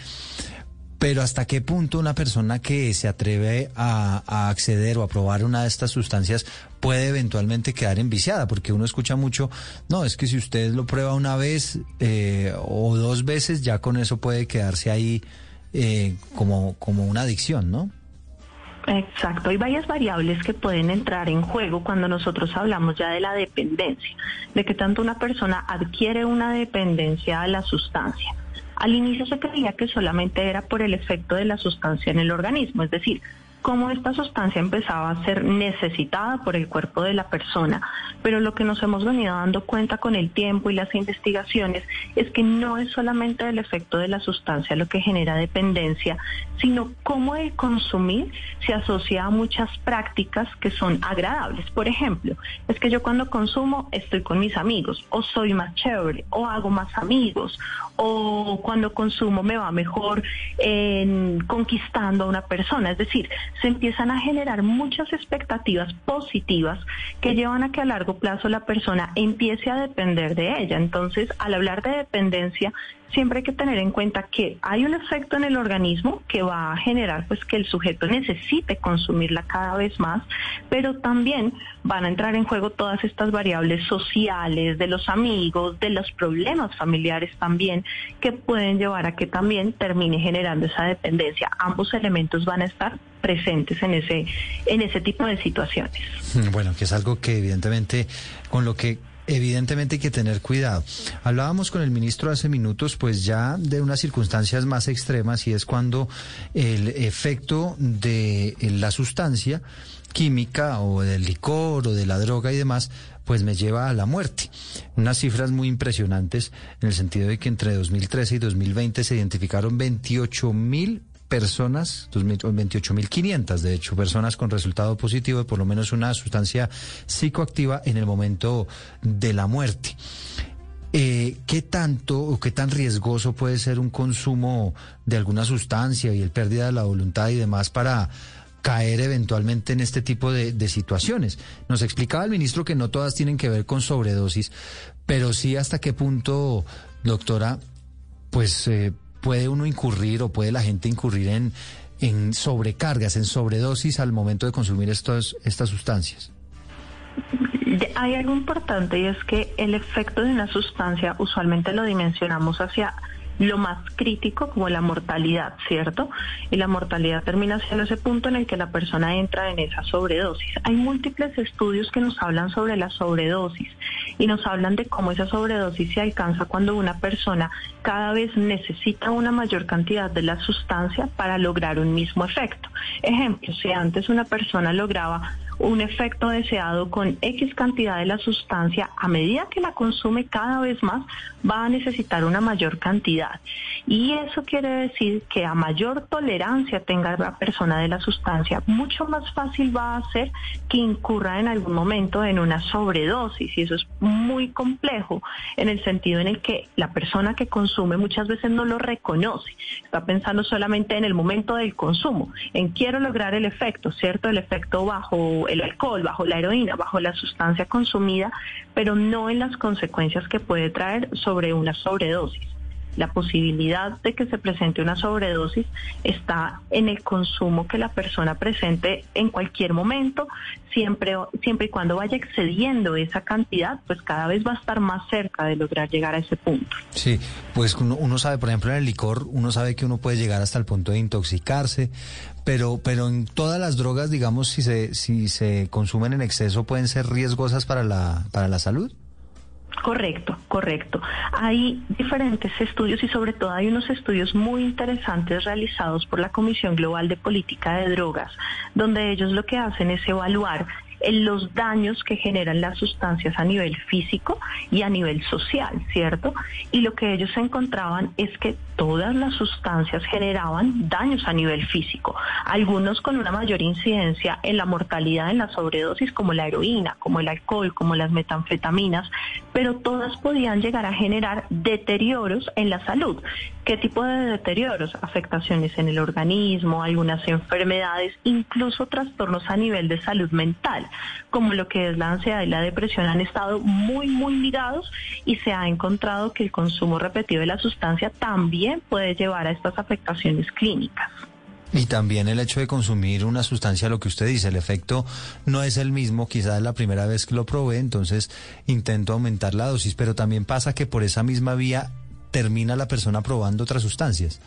Pero hasta qué punto una persona que se atreve a, acceder o a probar una de estas sustancias puede eventualmente quedar enviciada, porque uno escucha mucho, no, es que si usted lo prueba una vez eh, o dos veces, ya con eso puede quedarse ahí eh, como, como una adicción, ¿no? Exacto, hay varias variables que pueden entrar en juego cuando nosotros hablamos ya de la dependencia, de que tanto una persona adquiere una dependencia a la sustancia. Al inicio se creía que solamente era por el efecto de la sustancia en el organismo, es decir, cómo esta sustancia empezaba a ser necesitada por el cuerpo de la persona. Pero lo que nos hemos venido dando cuenta con el tiempo y las investigaciones es que no es solamente el efecto de la sustancia lo que genera dependencia, sino cómo el consumir se asocia a muchas prácticas que son agradables. Por ejemplo, es que yo cuando consumo estoy con mis amigos, o soy más chévere, o hago más amigos, o cuando consumo me va mejor en conquistando a una persona. Es decir, se empiezan a generar muchas expectativas positivas que llevan a que a largo plazo la persona empiece a depender de ella. Entonces, al hablar de dependencia, siempre hay que tener en cuenta que hay un efecto en el organismo que va a generar pues que el sujeto necesite consumirla cada vez más, pero también van a entrar en juego todas estas variables sociales, de los amigos, de los problemas familiares también, que pueden llevar a que también termine generando esa dependencia. Ambos elementos van a estar presentes en ese en ese tipo de situaciones. Bueno, que es algo que evidentemente con lo que evidentemente hay que tener cuidado. Hablábamos con el ministro hace minutos, pues ya de unas circunstancias más extremas y es cuando el efecto de la sustancia química o del licor o de la droga y demás, pues me lleva a la muerte. Unas cifras muy impresionantes en el sentido de que entre 2013 y 2020 se identificaron 28 mil personas, 28.500 de hecho, personas con resultado positivo de por lo menos una sustancia psicoactiva en el momento de la muerte. Eh, ¿Qué tanto o qué tan riesgoso puede ser un consumo de alguna sustancia y el pérdida de la voluntad y demás para caer eventualmente en este tipo de, situaciones? Nos explicaba el ministro que no todas tienen que ver con sobredosis, pero sí hasta qué punto, doctora, pues eh, puede uno incurrir o puede la gente incurrir en, en sobrecargas, en sobredosis al momento de consumir estos, estas sustancias? Hay algo importante y es que el efecto de una sustancia usualmente lo dimensionamos hacia lo más crítico como la mortalidad, ¿cierto? Y la mortalidad termina siendo ese punto en el que la persona entra en esa sobredosis. Hay múltiples estudios que nos hablan sobre la sobredosis y nos hablan de cómo esa sobredosis se alcanza cuando una persona cada vez necesita una mayor cantidad de la sustancia para lograr un mismo efecto. Ejemplo, si antes una persona lograba un efecto deseado con X cantidad de la sustancia, a medida que la consume cada vez más, va a necesitar una mayor cantidad. Y eso quiere decir que a mayor tolerancia tenga la persona de la sustancia, mucho más fácil va a ser que incurra en algún momento en una sobredosis. Y eso es muy complejo en el sentido en el que la persona que consume muchas veces no lo reconoce. Está pensando solamente en el momento del consumo, en quiero lograr el efecto, ¿cierto? El efecto bajo el alcohol, bajo la heroína, bajo la sustancia consumida, pero no en las consecuencias que puede traer sobre una sobredosis la posibilidad de que se presente una sobredosis está en el consumo que la persona presente en cualquier momento, siempre, siempre y cuando vaya excediendo esa cantidad, pues cada vez va a estar más cerca de lograr llegar a ese punto. Sí, pues uno, sabe, por ejemplo, en el licor, uno sabe que uno puede llegar hasta el punto de intoxicarse, pero, pero en todas las drogas, digamos, si se, si se consumen en exceso, pueden ser riesgosas para la, para la salud. Correcto, correcto. Hay diferentes estudios y sobre todo hay unos estudios muy interesantes realizados por la Comisión Global de Política de Drogas, donde ellos lo que hacen es evaluar los daños que generan las sustancias a nivel físico y a nivel social, ¿cierto? Y lo que ellos encontraban es que todas las sustancias generaban daños a nivel físico, algunos con una mayor incidencia en la mortalidad en la sobredosis como la heroína, como el alcohol, como las metanfetaminas, pero todas podían llegar a generar deterioros en la salud. ¿Qué tipo de deterioros? Afectaciones en el organismo, algunas enfermedades, incluso trastornos a nivel de salud mental, como lo que es la ansiedad y la depresión han estado muy, muy ligados y se ha encontrado que el consumo repetido de la sustancia también puede llevar a estas afectaciones clínicas. Y también el hecho de consumir una sustancia, lo que usted dice, el efecto no es el mismo, quizás es la primera vez que lo probé, entonces intento aumentar la dosis, pero también pasa que por esa misma vía termina la persona probando otras sustancias.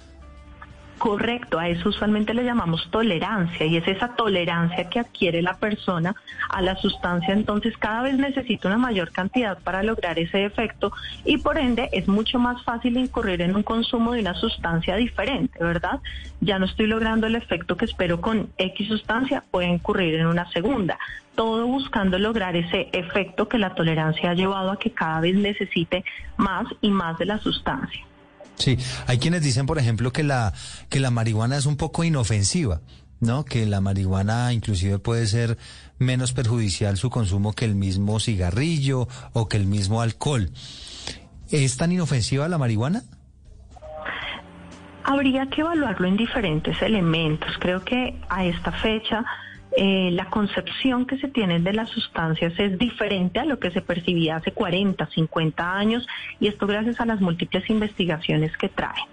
Correcto, a eso usualmente le llamamos tolerancia y es esa tolerancia que adquiere la persona a la sustancia, entonces cada vez necesita una mayor cantidad para lograr ese efecto y por ende es mucho más fácil incurrir en un consumo de una sustancia diferente, ¿verdad? Ya no estoy logrando el efecto que espero con X sustancia, puede incurrir en una segunda todo buscando lograr ese efecto que la tolerancia ha llevado a que cada vez necesite más y más de la sustancia. Sí, hay quienes dicen, por ejemplo, que la, que la marihuana es un poco inofensiva, ¿no? Que la marihuana inclusive puede ser menos perjudicial su consumo que el mismo cigarrillo o que el mismo alcohol. ¿Es tan inofensiva la marihuana? Habría que evaluarlo en diferentes elementos. Creo que a esta fecha eh, la concepción que se tiene de las sustancias es diferente a lo que se percibía hace 40, 50 años y esto gracias a las múltiples investigaciones que traen.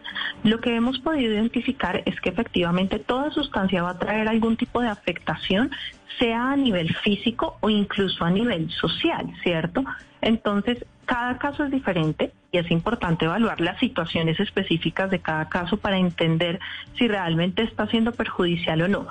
Lo que hemos podido identificar es que efectivamente toda sustancia va a traer algún tipo de afectación, sea a nivel físico o incluso a nivel social, ¿cierto? Entonces, cada caso es diferente y es importante evaluar las situaciones específicas de cada caso para entender si realmente está siendo perjudicial o no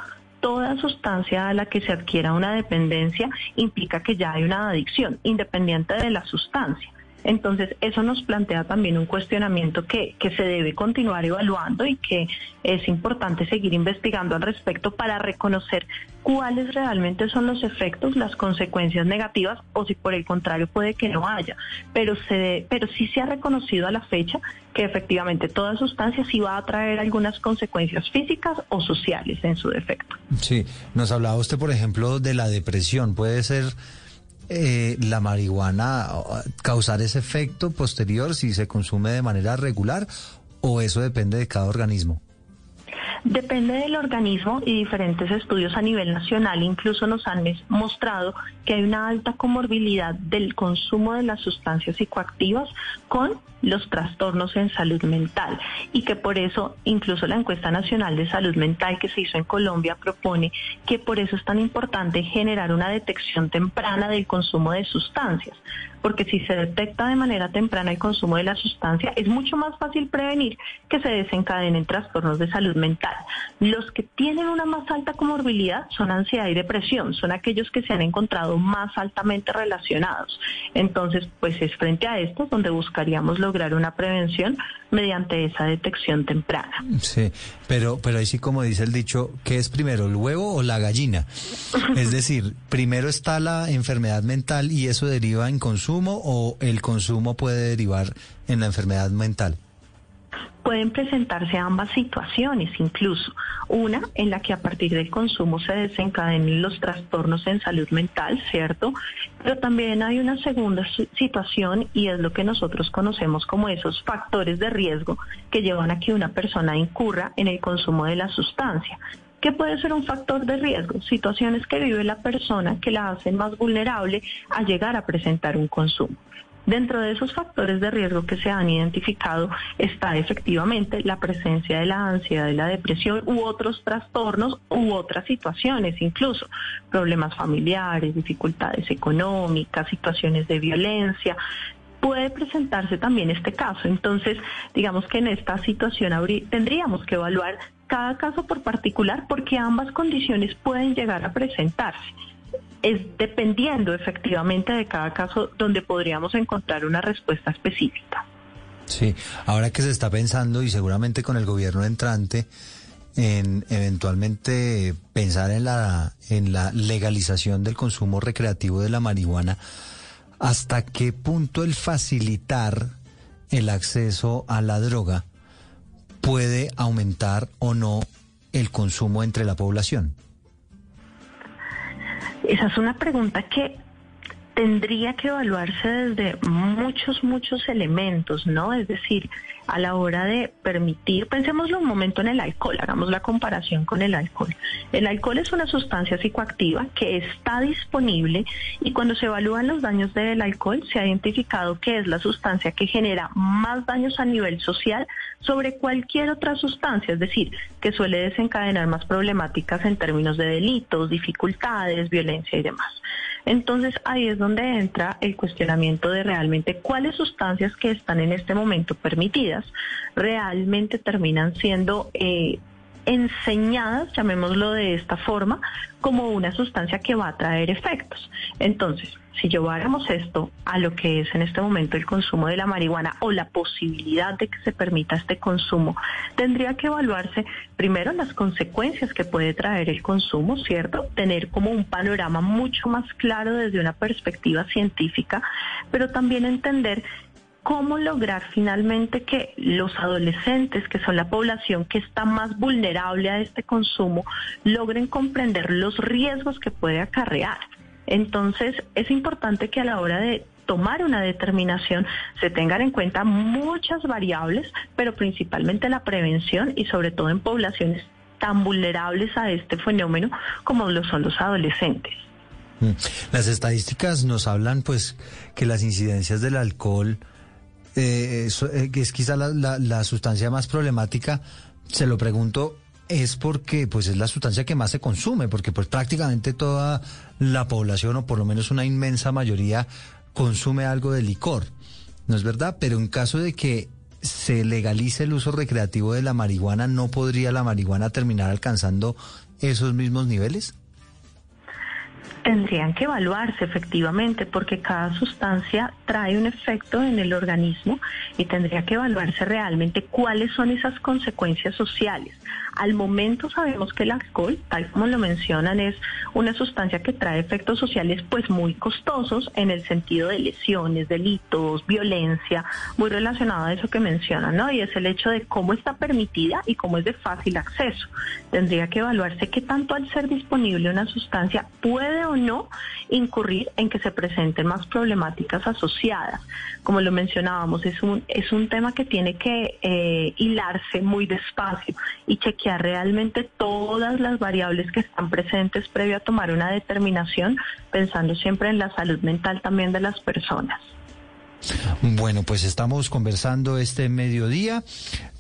toda sustancia a la que se adquiera una dependencia implica que ya hay una adicción, independiente de la sustancia. Entonces, eso nos plantea también un cuestionamiento que, que, se debe continuar evaluando y que es importante seguir investigando al respecto para reconocer cuáles realmente son los efectos, las consecuencias negativas o si por el contrario puede que no haya. Pero, se, pero sí se ha reconocido a la fecha que efectivamente toda sustancia sí va a traer algunas consecuencias físicas o sociales en su defecto. Sí, nos hablaba usted, por ejemplo, de la depresión. Puede ser eh, la marihuana causar ese efecto posterior si se consume de manera regular o eso depende de cada organismo? Depende del organismo y diferentes estudios a nivel nacional. Incluso nos han mostrado que hay una alta comorbilidad del consumo de las sustancias psicoactivas con los trastornos en salud mental y que por eso incluso la encuesta nacional de salud mental que se hizo en Colombia propone que por eso es tan importante generar una detección temprana del consumo de sustancias porque si se detecta de manera temprana el consumo de la sustancia, es mucho más fácil prevenir que se desencadenen trastornos de salud mental. Los que tienen una más alta comorbilidad son ansiedad y depresión, son aquellos que se han encontrado más altamente relacionados. Entonces, pues es frente a esto donde buscaríamos lograr una prevención mediante esa detección temprana. Sí, pero, pero ahí sí como dice el dicho, ¿qué es primero, el huevo o la gallina? Es decir, primero está la enfermedad mental y eso deriva en consumo o el consumo puede derivar en la enfermedad mental? Pueden presentarse ambas situaciones, incluso una en la que a partir del consumo se desencadenen los trastornos en salud mental, ¿cierto? Pero también hay una segunda situación y es lo que nosotros conocemos como esos factores de riesgo que llevan a que una persona incurra en el consumo de la sustancia. ¿Qué puede ser un factor de riesgo? Situaciones que vive la persona que la hacen más vulnerable a llegar a presentar un consumo. Dentro de esos factores de riesgo que se han identificado está efectivamente la presencia de la ansiedad, de la depresión u otros trastornos u otras situaciones, incluso. Problemas familiares, dificultades económicas, situaciones de violencia, puede presentarse también este caso. Entonces, digamos que en esta situación tendríamos que evaluar cada caso por particular porque ambas condiciones pueden llegar a presentarse es dependiendo efectivamente de cada caso donde podríamos encontrar una respuesta específica. Sí, ahora que se está pensando y seguramente con el gobierno entrante en eventualmente pensar en la en la legalización del consumo recreativo de la marihuana, ¿hasta qué punto el facilitar el acceso a la droga puede aumentar o no el consumo entre la población? Esa es una pregunta que tendría que evaluarse desde muchos, muchos elementos, ¿no? Es decir, a la hora de permitir, pensémoslo un momento en el alcohol, hagamos la comparación con el alcohol. El alcohol es una sustancia psicoactiva que está disponible y cuando se evalúan los daños del alcohol se ha identificado que es la sustancia que genera más daños a nivel social sobre cualquier otra sustancia, es decir, que suele desencadenar más problemáticas en términos de delitos, dificultades, violencia y demás. Entonces ahí es donde entra el cuestionamiento de realmente cuáles sustancias que están en este momento permitidas realmente terminan siendo eh, enseñadas, llamémoslo de esta forma, como una sustancia que va a traer efectos. Entonces, si lleváramos esto a lo que es en este momento el consumo de la marihuana o la posibilidad de que se permita este consumo, tendría que evaluarse primero las consecuencias que puede traer el consumo, ¿cierto? Tener como un panorama mucho más claro desde una perspectiva científica, pero también entender cómo lograr finalmente que los adolescentes, que son la población que está más vulnerable a este consumo, logren comprender los riesgos que puede acarrear. Entonces, es importante que a la hora de tomar una determinación se tengan en cuenta muchas variables, pero principalmente la prevención y sobre todo en poblaciones tan vulnerables a este fenómeno como lo son los adolescentes. Mm. Las estadísticas nos hablan pues que las incidencias del alcohol eh, eh, que es quizá la, sustancia más problemática, se lo pregunto, es porque pues es la sustancia que más se consume, porque pues prácticamente toda la población, o por lo menos una inmensa mayoría, consume algo de licor. ¿No es verdad? Pero en caso de que se legalice el uso recreativo de la marihuana, ¿no podría la marihuana terminar alcanzando esos mismos niveles? Tendrían que evaluarse efectivamente porque cada sustancia trae un efecto en el organismo y tendría que evaluarse realmente cuáles son esas consecuencias sociales. Al momento sabemos que el alcohol, tal como lo mencionan, es una sustancia que trae efectos sociales pues muy costosos en el sentido de lesiones, delitos, violencia, muy relacionado a eso que mencionan, ¿no? Y es el hecho de cómo está permitida y cómo es de fácil acceso. Tendría que evaluarse qué tanto al ser disponible una sustancia puede o no incurrir en que se presenten más problemáticas asociadas. Como lo mencionábamos, es un, es un tema que tiene que eh, hilarse muy despacio y chequear realmente todas las variables que están presentes previo a tomar una determinación, pensando siempre en la salud mental también de las personas. Bueno, pues estamos conversando este mediodía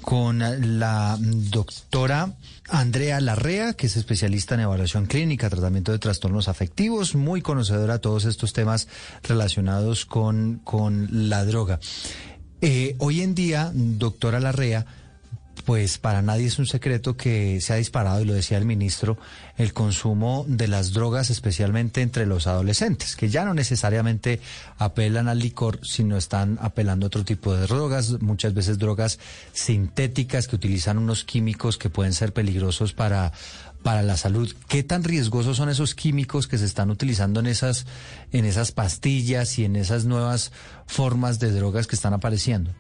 con la doctora Andrea Larrea, que es especialista en evaluación clínica, tratamiento de trastornos afectivos, muy conocedora de todos estos temas relacionados con, con la droga. Eh, hoy en día, doctora Larrea, pues para nadie es un secreto que se ha disparado, y lo decía el ministro, el consumo de las drogas, especialmente entre los adolescentes, que ya no necesariamente apelan al licor, sino están apelando a otro tipo de drogas, muchas veces drogas sintéticas que utilizan unos químicos que pueden ser peligrosos para, para la salud. ¿Qué tan riesgosos son esos químicos que se están utilizando en esas, en esas pastillas y en esas nuevas formas de drogas que están apareciendo?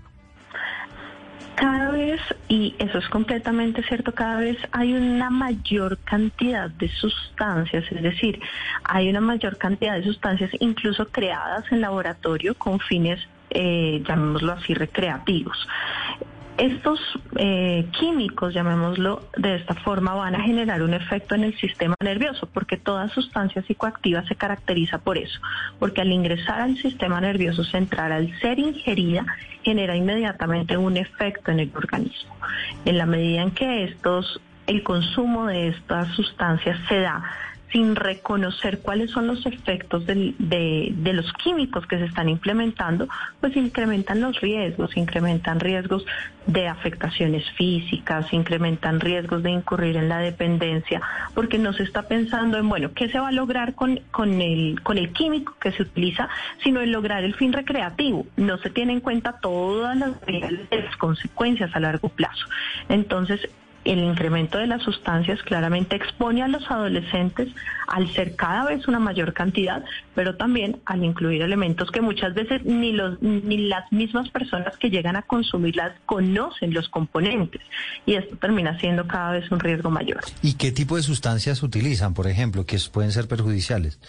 Y eso es completamente cierto, cada vez hay una mayor cantidad de sustancias, es decir, hay una mayor cantidad de sustancias incluso creadas en laboratorio con fines, eh, llamémoslo así, recreativos. Estos eh, químicos, llamémoslo de esta forma, van a generar un efecto en el sistema nervioso, porque toda sustancia psicoactiva se caracteriza por eso, porque al ingresar al sistema nervioso central, al ser ingerida, genera inmediatamente un efecto en el organismo. En la medida en que estos, el consumo de estas sustancias se da sin reconocer cuáles son los efectos de, de, los químicos que se están implementando, pues incrementan los riesgos, incrementan riesgos de afectaciones físicas, incrementan riesgos de incurrir en la dependencia, porque no se está pensando en, bueno, ¿qué se va a lograr con, el, con el químico que se utiliza, sino en lograr el fin recreativo. No se tiene en cuenta todas las consecuencias a largo plazo. Entonces, el incremento de las sustancias claramente expone a los adolescentes al ser cada vez una mayor cantidad, pero también al incluir elementos que muchas veces ni, los, ni las mismas personas que llegan a consumirlas conocen los componentes y esto termina siendo cada vez un riesgo mayor. ¿Y qué tipo de sustancias utilizan, por ejemplo, que pueden ser perjudiciales?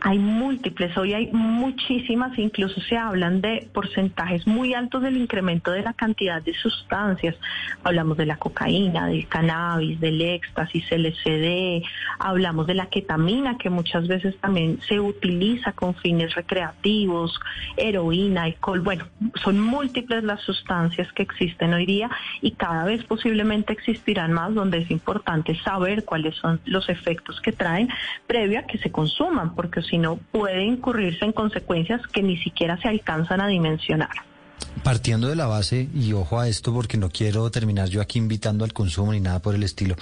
Hay múltiples, hoy hay muchísimas, incluso se hablan de porcentajes muy altos del incremento de la cantidad de sustancias. Hablamos de la cocaína, del cannabis, del éxtasis, LSD, hablamos de la ketamina, que muchas veces también se utiliza con fines recreativos, heroína, alcohol. Bueno, son múltiples las sustancias que existen hoy día y cada vez posiblemente existirán más, donde es importante saber cuáles son los efectos que traen previo a que se consuman porque si no puede incurrirse en consecuencias que ni siquiera se alcanzan a dimensionar. Partiendo de la base, y ojo a esto porque no quiero terminar yo aquí invitando al consumo ni nada por el estilo,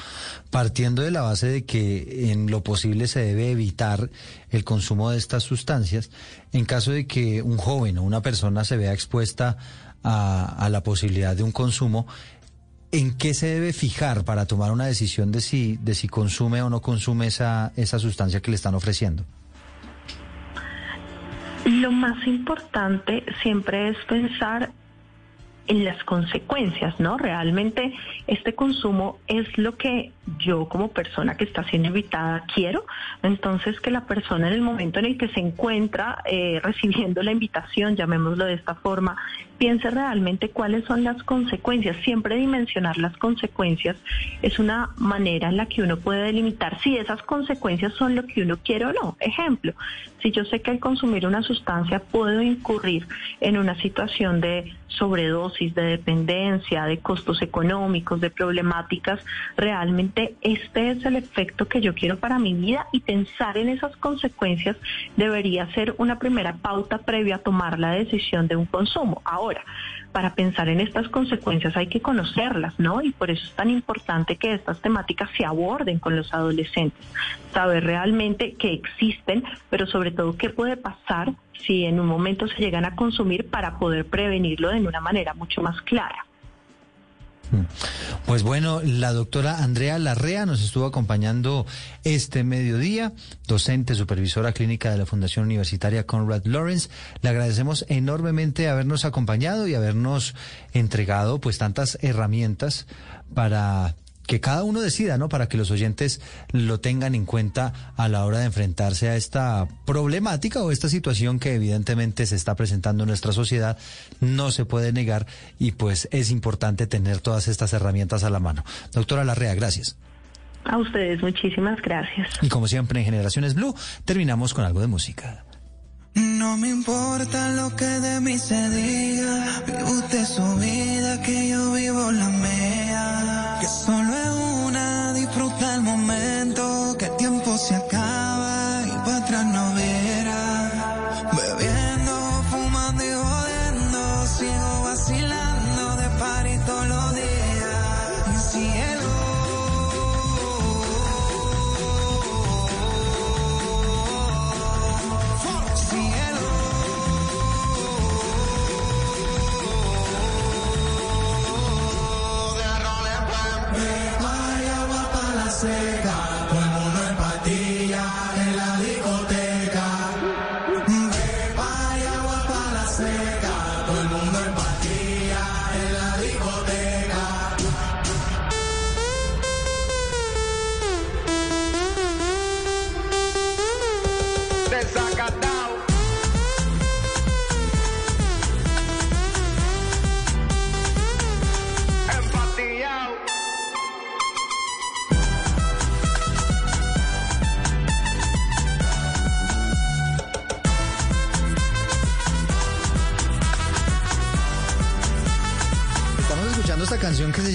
partiendo de la base de que en lo posible se debe evitar el consumo de estas sustancias, en caso de que un joven o una persona se vea expuesta a, a la posibilidad de un consumo, ¿en qué se debe fijar para tomar una decisión de si, de si consume o no consume esa, esa sustancia que le están ofreciendo? Lo más importante siempre es pensar en las consecuencias, ¿no? Realmente este consumo es lo que yo como persona que está siendo invitada quiero, entonces que la persona en el momento en el que se encuentra eh, recibiendo la invitación, llamémoslo de esta forma, piense realmente cuáles son las consecuencias. Siempre dimensionar las consecuencias es una manera en la que uno puede delimitar si esas consecuencias son lo que uno quiere o no. Ejemplo, si yo sé que al consumir una sustancia puedo incurrir en una situación de sobredosis, de dependencia, de costos económicos, de problemáticas, realmente este es el efecto que yo quiero para mi vida y pensar en esas consecuencias debería ser una primera pauta previa a tomar la decisión de un consumo. Ahora, para pensar en estas consecuencias hay que conocerlas, ¿no? Y por eso es tan importante que estas temáticas se aborden con los adolescentes, saber realmente que existen, pero sobre todo qué puede pasar si en un momento se llegan a consumir para poder prevenirlo de una manera mucho más clara. Pues bueno, la doctora Andrea Larrea nos estuvo acompañando este mediodía, docente, supervisora clínica de la Fundación Universitaria Conrad Lawrence. Le agradecemos enormemente habernos acompañado y habernos entregado pues tantas herramientas para que cada uno decida, ¿no? Para que los oyentes lo tengan en cuenta a la hora de enfrentarse a esta problemática o esta situación que evidentemente se está presentando en nuestra sociedad. No se puede negar y pues es importante tener todas estas herramientas a la mano. Doctora Larrea, gracias. A ustedes, muchísimas gracias. Y como siempre en Generaciones Blue, terminamos con algo de música. No me importa lo que de mí se diga, vive usted su vida, que yo vivo la mía. Que solo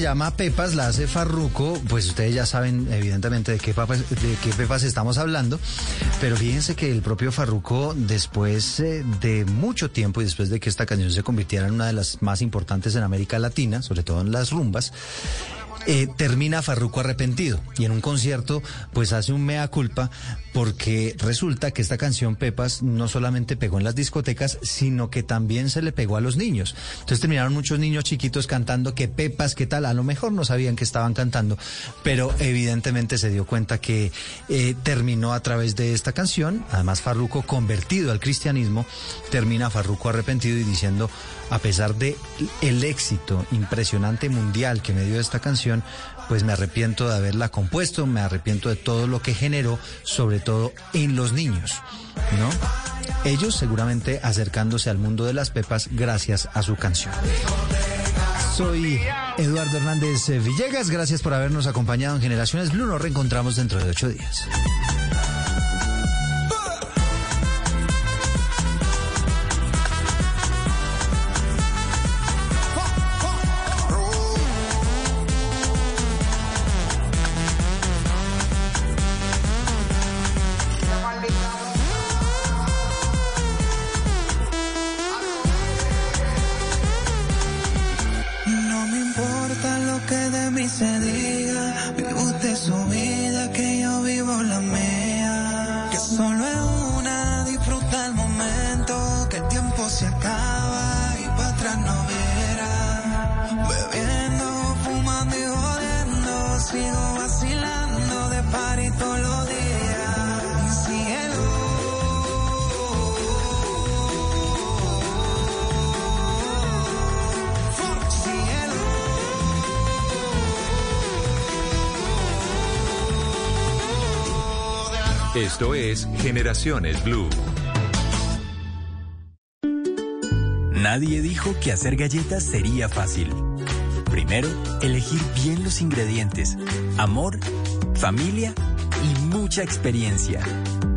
llama Pepas la hace Farruco, pues ustedes ya saben evidentemente de qué, papas, de qué Pepas estamos hablando, pero fíjense que el propio Farruco después eh, de mucho tiempo y después de que esta canción se convirtiera en una de las más importantes en América Latina, sobre todo en las rumbas, eh, termina Farruco arrepentido. Y en un concierto pues hace un mea culpa porque resulta que esta canción Pepas no solamente pegó en las discotecas, sino que también se le pegó a los niños. Entonces terminaron muchos niños chiquitos cantando que Pepas, qué tal, a lo mejor no sabían que estaban cantando, pero evidentemente se dio cuenta que eh, terminó a través de esta canción, además Farruco convertido al cristianismo, termina Farruco arrepentido y diciendo, a pesar de el éxito impresionante mundial que me dio esta canción, pues me arrepiento de haberla compuesto, me arrepiento de todo lo que generó, sobre todo en los niños, ¿no? Ellos seguramente acercándose al mundo de las pepas gracias a su canción. Soy Eduardo Hernández Villegas, gracias por habernos acompañado en Generaciones Blue, nos reencontramos dentro de ocho días. Generaciones Blue. Nadie dijo que hacer galletas sería fácil. Primero, elegir bien los ingredientes, amor, familia y mucha experiencia.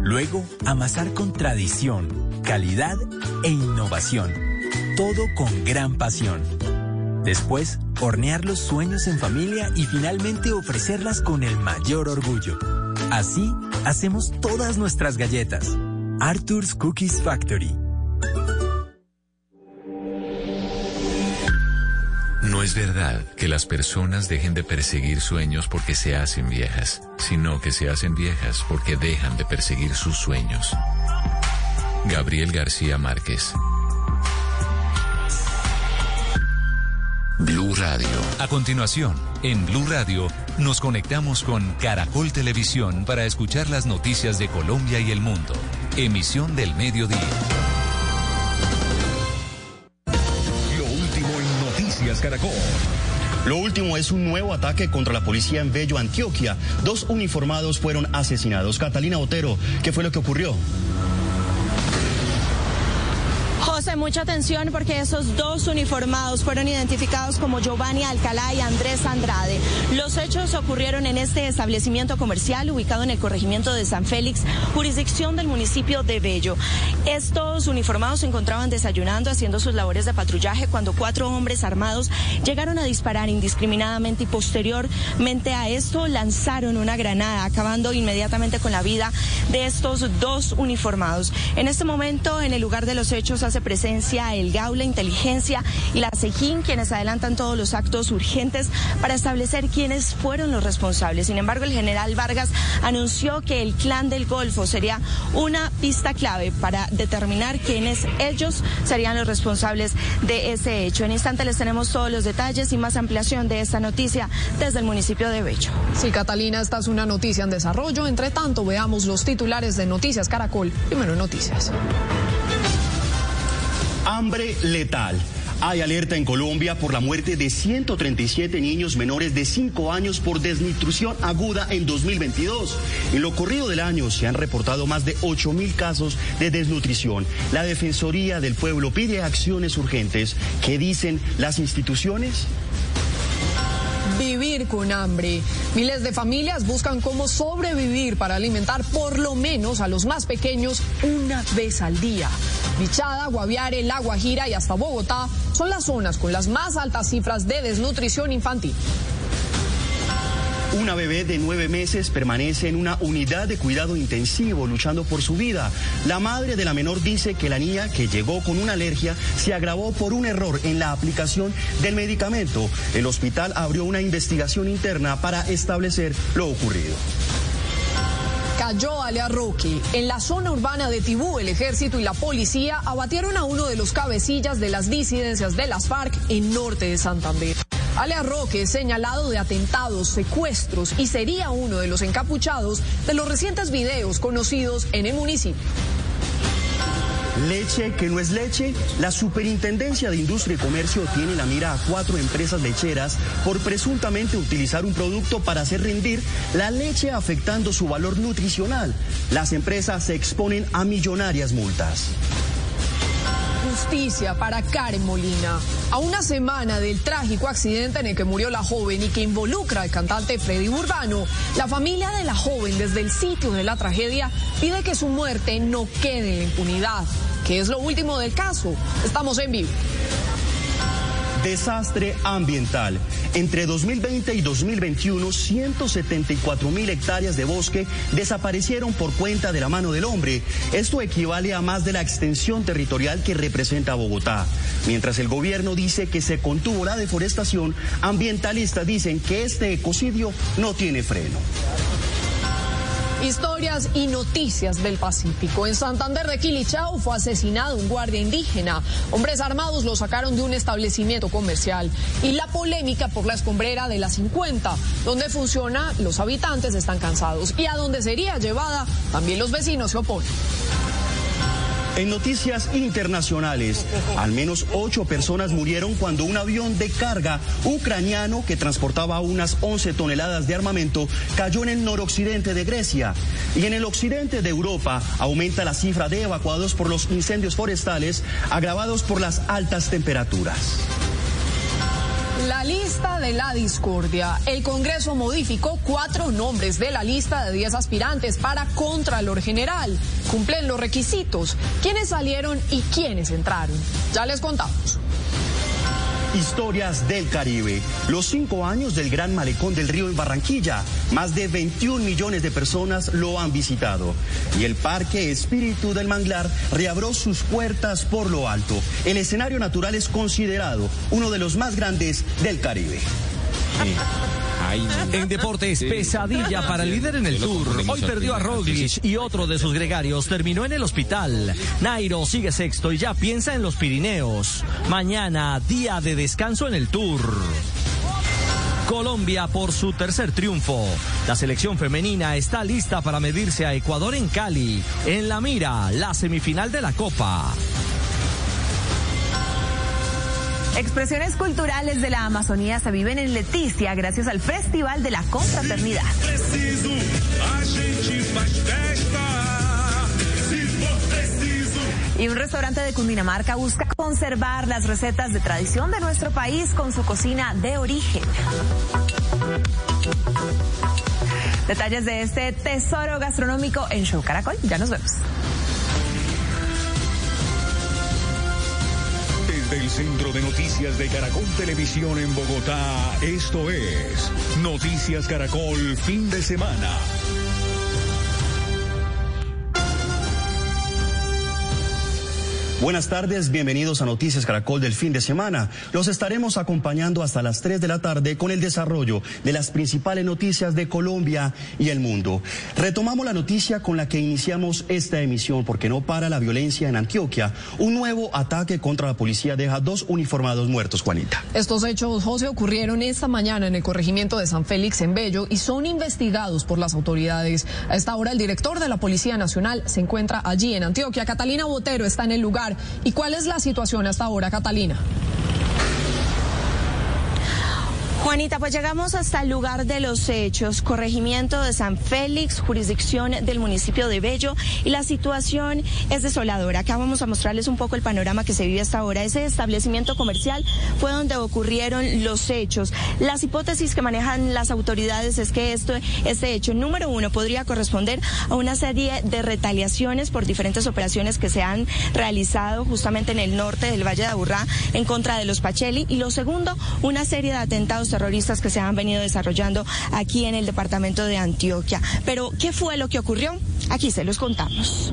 Luego, amasar con tradición, calidad e innovación. Todo con gran pasión. Después, hornear los sueños en familia y finalmente ofrecerlas con el mayor orgullo. Así, hacemos todas nuestras galletas. Arthur's Cookies Factory. No es verdad que las personas dejen de perseguir sueños porque se hacen viejas, sino que se hacen viejas porque dejan de perseguir sus sueños. Gabriel García Márquez. Blue Radio. A continuación, en Blue Radio, nos conectamos con Caracol Televisión para escuchar las noticias de Colombia y el mundo. Emisión del mediodía. Lo último en Noticias Caracol. Lo último es un nuevo ataque contra la policía en Bello, Antioquia. Dos uniformados fueron asesinados. Catalina Otero, ¿qué fue lo que ocurrió? José, mucha atención porque esos dos uniformados fueron identificados como Giovanni Alcalá y Andrés Andrade. Los hechos ocurrieron en este establecimiento comercial ubicado en el corregimiento de San Félix, jurisdicción del municipio de Bello. Estos uniformados se encontraban desayunando, haciendo sus labores de patrullaje cuando cuatro hombres armados llegaron a disparar indiscriminadamente y posteriormente a esto lanzaron una granada, acabando inmediatamente con la vida de estos dos uniformados. En este momento, en el lugar de los hechos, hace el GAU, la inteligencia y la SEGIN, quienes adelantan todos los actos urgentes para establecer quiénes fueron los responsables. Sin embargo, el general Vargas anunció que el clan del Golfo sería una pista clave para determinar quiénes ellos serían los responsables de ese hecho. En instante les tenemos todos los detalles y más ampliación de esta noticia desde el municipio de Bello. Sí, Catalina, esta es una noticia en desarrollo. Entre tanto, veamos los titulares de Noticias Caracol. Primero Noticias. Hambre letal. Hay alerta en Colombia por la muerte de 137 niños menores de 5 años por desnutrición aguda en 2022. En lo corrido del año se han reportado más de 8 mil casos de desnutrición. La Defensoría del Pueblo pide acciones urgentes. ¿Qué dicen las instituciones? Vivir con hambre. Miles de familias buscan cómo sobrevivir para alimentar por lo menos a los más pequeños una vez al día. Bichada, Guaviare, La Guajira y hasta Bogotá son las zonas con las más altas cifras de desnutrición infantil. Una bebé de nueve meses permanece en una unidad de cuidado intensivo luchando por su vida. La madre de la menor dice que la niña que llegó con una alergia se agravó por un error en la aplicación del medicamento. El hospital abrió una investigación interna para establecer lo ocurrido cayó Alea Roque. En la zona urbana de Tibú, el ejército y la policía abatieron a uno de los cabecillas de las disidencias de las FARC en norte de Santander. Alea Roque es señalado de atentados, secuestros y sería uno de los encapuchados de los recientes videos conocidos en el municipio. Leche que no es leche. La Superintendencia de Industria y Comercio tiene la mira a cuatro empresas lecheras por presuntamente utilizar un producto para hacer rendir la leche afectando su valor nutricional. Las empresas se exponen a millonarias multas justicia para Karen Molina. A una semana del trágico accidente en el que murió la joven y que involucra al cantante Freddy Urbano, la familia de la joven desde el sitio de la tragedia pide que su muerte no quede en la impunidad, que es lo último del caso. Estamos en vivo. Desastre ambiental. Entre 2020 y 2021, 174 mil hectáreas de bosque desaparecieron por cuenta de la mano del hombre. Esto equivale a más de la extensión territorial que representa Bogotá. Mientras el gobierno dice que se contuvo la deforestación, ambientalistas dicen que este ecocidio no tiene freno. Historias y noticias del Pacífico. En Santander de Quilichao fue asesinado un guardia indígena. Hombres armados lo sacaron de un establecimiento comercial. Y la polémica por la escombrera de la 50, donde funciona, los habitantes están cansados. Y a donde sería llevada, también los vecinos se oponen. En noticias internacionales, al menos ocho personas murieron cuando un avión de carga ucraniano que transportaba unas 11 toneladas de armamento cayó en el noroccidente de Grecia. Y en el occidente de Europa aumenta la cifra de evacuados por los incendios forestales agravados por las altas temperaturas. La lista de la discordia. El Congreso modificó cuatro nombres de la lista de diez aspirantes para Contralor General. Cumplen los requisitos. ¿Quiénes salieron y quiénes entraron? Ya les contamos. Historias del Caribe. Los cinco años del Gran Malecón del Río en Barranquilla. Más de 21 millones de personas lo han visitado. Y el Parque Espíritu del Manglar reabrió sus puertas por lo alto. El escenario natural es considerado uno de los más grandes del Caribe. En deportes, pesadilla para el líder en el Tour. Hoy perdió a Roglic y otro de sus gregarios terminó en el hospital. Nairo sigue sexto y ya piensa en los Pirineos. Mañana, día de descanso en el Tour. Colombia por su tercer triunfo. La selección femenina está lista para medirse a Ecuador en Cali. En la mira, la semifinal de la Copa. Expresiones culturales de la Amazonía se viven en Leticia gracias al Festival de la Confraternidad. Y un restaurante de Cundinamarca busca conservar las recetas de tradición de nuestro país con su cocina de origen. Detalles de este tesoro gastronómico en Show Caracol. Ya nos vemos. Del Centro de Noticias de Caracol Televisión en Bogotá, esto es Noticias Caracol Fin de Semana. Buenas tardes, bienvenidos a Noticias Caracol del fin de semana. Los estaremos acompañando hasta las 3 de la tarde con el desarrollo de las principales noticias de Colombia y el mundo. Retomamos la noticia con la que iniciamos esta emisión porque no para la violencia en Antioquia. Un nuevo ataque contra la policía deja dos uniformados muertos, Juanita. Estos hechos, José, ocurrieron esta mañana en el corregimiento de San Félix en Bello y son investigados por las autoridades. A esta hora el director de la Policía Nacional se encuentra allí en Antioquia. Catalina Botero está en el lugar. ¿Y cuál es la situación hasta ahora, Catalina? Juanita, pues llegamos hasta el lugar de los hechos, corregimiento de San Félix, jurisdicción del municipio de Bello, y la situación es desoladora. Acá vamos a mostrarles un poco el panorama que se vive hasta ahora. Ese establecimiento comercial fue donde ocurrieron los hechos. Las hipótesis que manejan las autoridades es que esto, este hecho, número uno, podría corresponder a una serie de retaliaciones por diferentes operaciones que se han realizado justamente en el norte del Valle de Aburrá en contra de los Pacheli. Y lo segundo, una serie de atentados terroristas que se han venido desarrollando aquí en el departamento de Antioquia. Pero, ¿qué fue lo que ocurrió? Aquí se los contamos.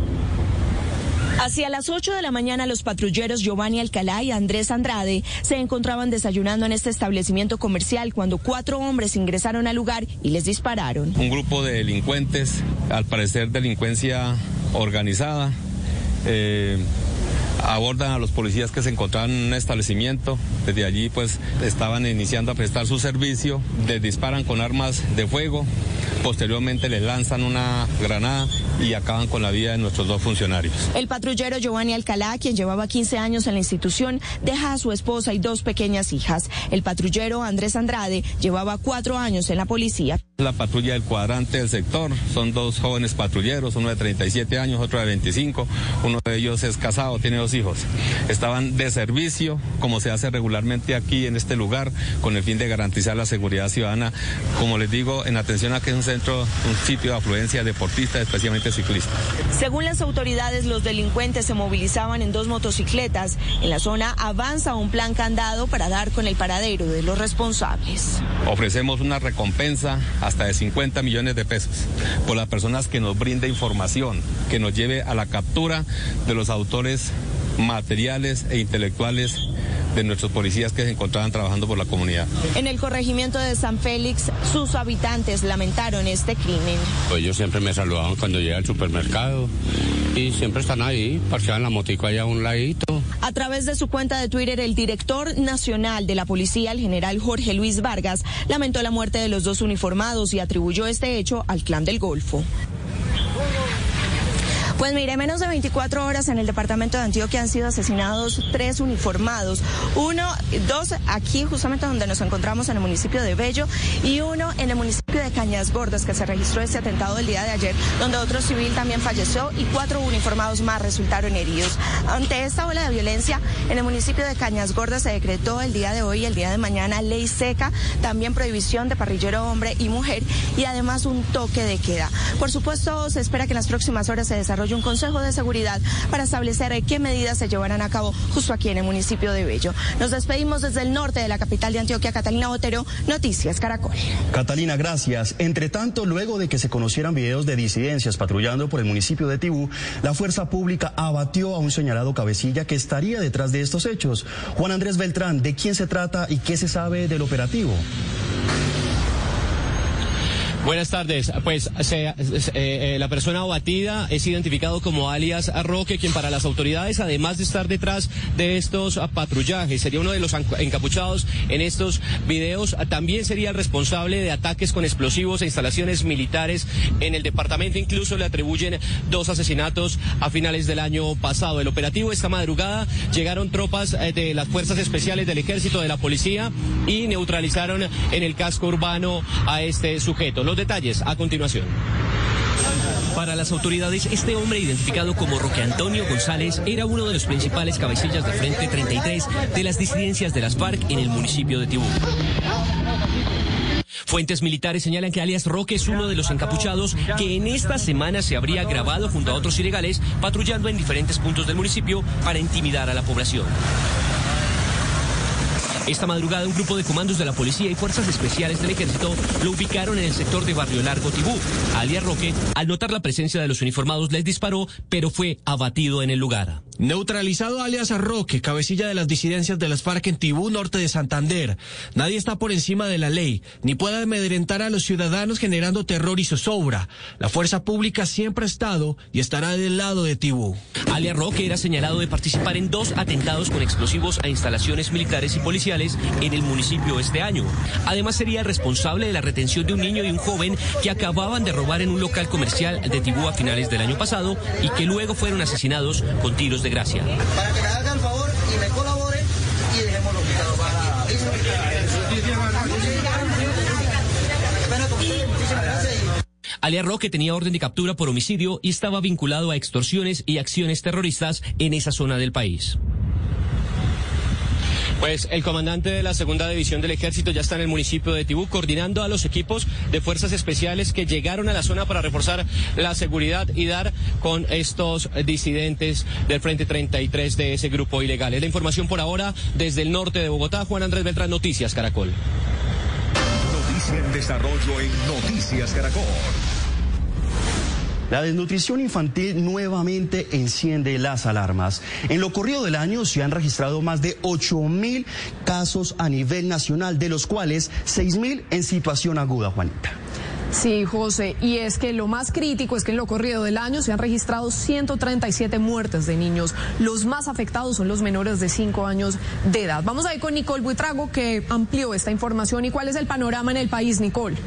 Hacia las 8 de la mañana los patrulleros Giovanni Alcalá y Andrés Andrade se encontraban desayunando en este establecimiento comercial cuando cuatro hombres ingresaron al lugar y les dispararon. Un grupo de delincuentes, al parecer delincuencia organizada, eh, abordan a los policías que se encontraban en un establecimiento. Desde allí pues estaban iniciando a prestar su servicio, les disparan con armas de fuego, posteriormente les lanzan una granada y acaban con la vida de nuestros dos funcionarios. El patrullero Giovanni Alcalá, quien llevaba 15 años en la institución, deja a su esposa y dos pequeñas hijas. El patrullero Andrés Andrade llevaba cuatro años en la policía. La patrulla del cuadrante del sector son dos jóvenes patrulleros, uno de 37 años, otro de 25. Uno de ellos es casado, tiene dos hijos. Estaban de servicio, como se hace regularmente aquí en este lugar, con el fin de garantizar la seguridad ciudadana, como les digo, en atención a que es un centro, un sitio de afluencia deportista, especialmente ciclistas. Según las autoridades, los delincuentes se movilizaban en dos motocicletas. En la zona avanza un plan candado para dar con el paradero de los responsables. Ofrecemos una recompensa hasta de 50 millones de pesos por las personas que nos brinde información, que nos lleve a la captura de los autores materiales e intelectuales de nuestros policías que se encontraban trabajando por la comunidad. En el corregimiento de San Félix, sus habitantes lamentaron este crimen. Pues ellos siempre me saludaban cuando llegué al supermercado y siempre están ahí, parqueaban la motico allá a un ladito. A través de su cuenta de Twitter, el director nacional de la policía, el general Jorge Luis Vargas, lamentó la muerte de los dos uniformados y atribuyó este hecho al clan del Golfo. Pues mire, menos de 24 horas en el departamento de Antioquia han sido asesinados tres uniformados. Uno, dos aquí justamente donde nos encontramos en el municipio de Bello y uno en el municipio de Cañas Gordas que se registró ese atentado el día de ayer donde otro civil también falleció y cuatro uniformados más resultaron heridos. Ante esta ola de violencia en el municipio de Cañas Gordas se decretó el día de hoy y el día de mañana ley seca, también prohibición de parrillero hombre y mujer y además un toque de queda. Por supuesto, se espera que en las próximas horas se desarrolle un consejo de seguridad para establecer qué medidas se llevarán a cabo justo aquí en el municipio de Bello. Nos despedimos desde el norte de la capital de Antioquia, Catalina Otero, Noticias Caracol. Catalina, gracias. Entre tanto, luego de que se conocieran videos de disidencias patrullando por el municipio de Tibú, la fuerza pública abatió a un señalado cabecilla que estaría detrás de estos hechos. Juan Andrés Beltrán, ¿de quién se trata y qué se sabe del operativo? Buenas tardes. Pues se, eh, la persona abatida es identificado como alias Roque, quien para las autoridades, además de estar detrás de estos patrullajes, sería uno de los encapuchados en estos videos, también sería responsable de ataques con explosivos e instalaciones militares en el departamento. Incluso le atribuyen dos asesinatos a finales del año pasado. El operativo esta madrugada llegaron tropas eh, de las fuerzas especiales del ejército, de la policía y neutralizaron en el casco urbano a este sujeto. Detalles a continuación. Para las autoridades, este hombre identificado como Roque Antonio González era uno de los principales cabecillas de Frente 33 de las disidencias de las FARC en el municipio de Tibú. Fuentes militares señalan que alias Roque es uno de los encapuchados que en esta semana se habría grabado junto a otros ilegales patrullando en diferentes puntos del municipio para intimidar a la población. Esta madrugada un grupo de comandos de la policía y fuerzas especiales del ejército lo ubicaron en el sector de Barrio Largo Tibú. Alias Roque, al notar la presencia de los uniformados, les disparó, pero fue abatido en el lugar. Neutralizado alias Roque, cabecilla de las disidencias de las FARC en Tibú, norte de Santander. Nadie está por encima de la ley, ni puede amedrentar a los ciudadanos generando terror y zozobra. La fuerza pública siempre ha estado y estará del lado de Tibú. Alias Roque era señalado de participar en dos atentados con explosivos a instalaciones militares y policiales en el municipio este año. Además sería responsable de la retención de un niño y un joven que acababan de robar en un local comercial de Tibú a finales del año pasado y que luego fueron asesinados con tiros de gracia. Para que me hagan favor y me colaboren y dejemos los para... Alia Roque tenía orden de captura por homicidio y estaba vinculado a extorsiones y acciones terroristas en esa zona del país. Pues el comandante de la segunda división del ejército ya está en el municipio de Tibú coordinando a los equipos de fuerzas especiales que llegaron a la zona para reforzar la seguridad y dar con estos disidentes del Frente 33 de ese grupo ilegal. Es la información por ahora desde el norte de Bogotá. Juan Andrés Beltrán, Noticias Caracol. Noticia en desarrollo en Noticias Caracol. La desnutrición infantil nuevamente enciende las alarmas. En lo corrido del año se han registrado más de 8 mil casos a nivel nacional, de los cuales 6 mil en situación aguda, Juanita. Sí, José, y es que lo más crítico es que en lo corrido del año se han registrado 137 muertes de niños. Los más afectados son los menores de 5 años de edad. Vamos a ir con Nicole Buitrago que amplió esta información. ¿Y cuál es el panorama en el país, Nicole?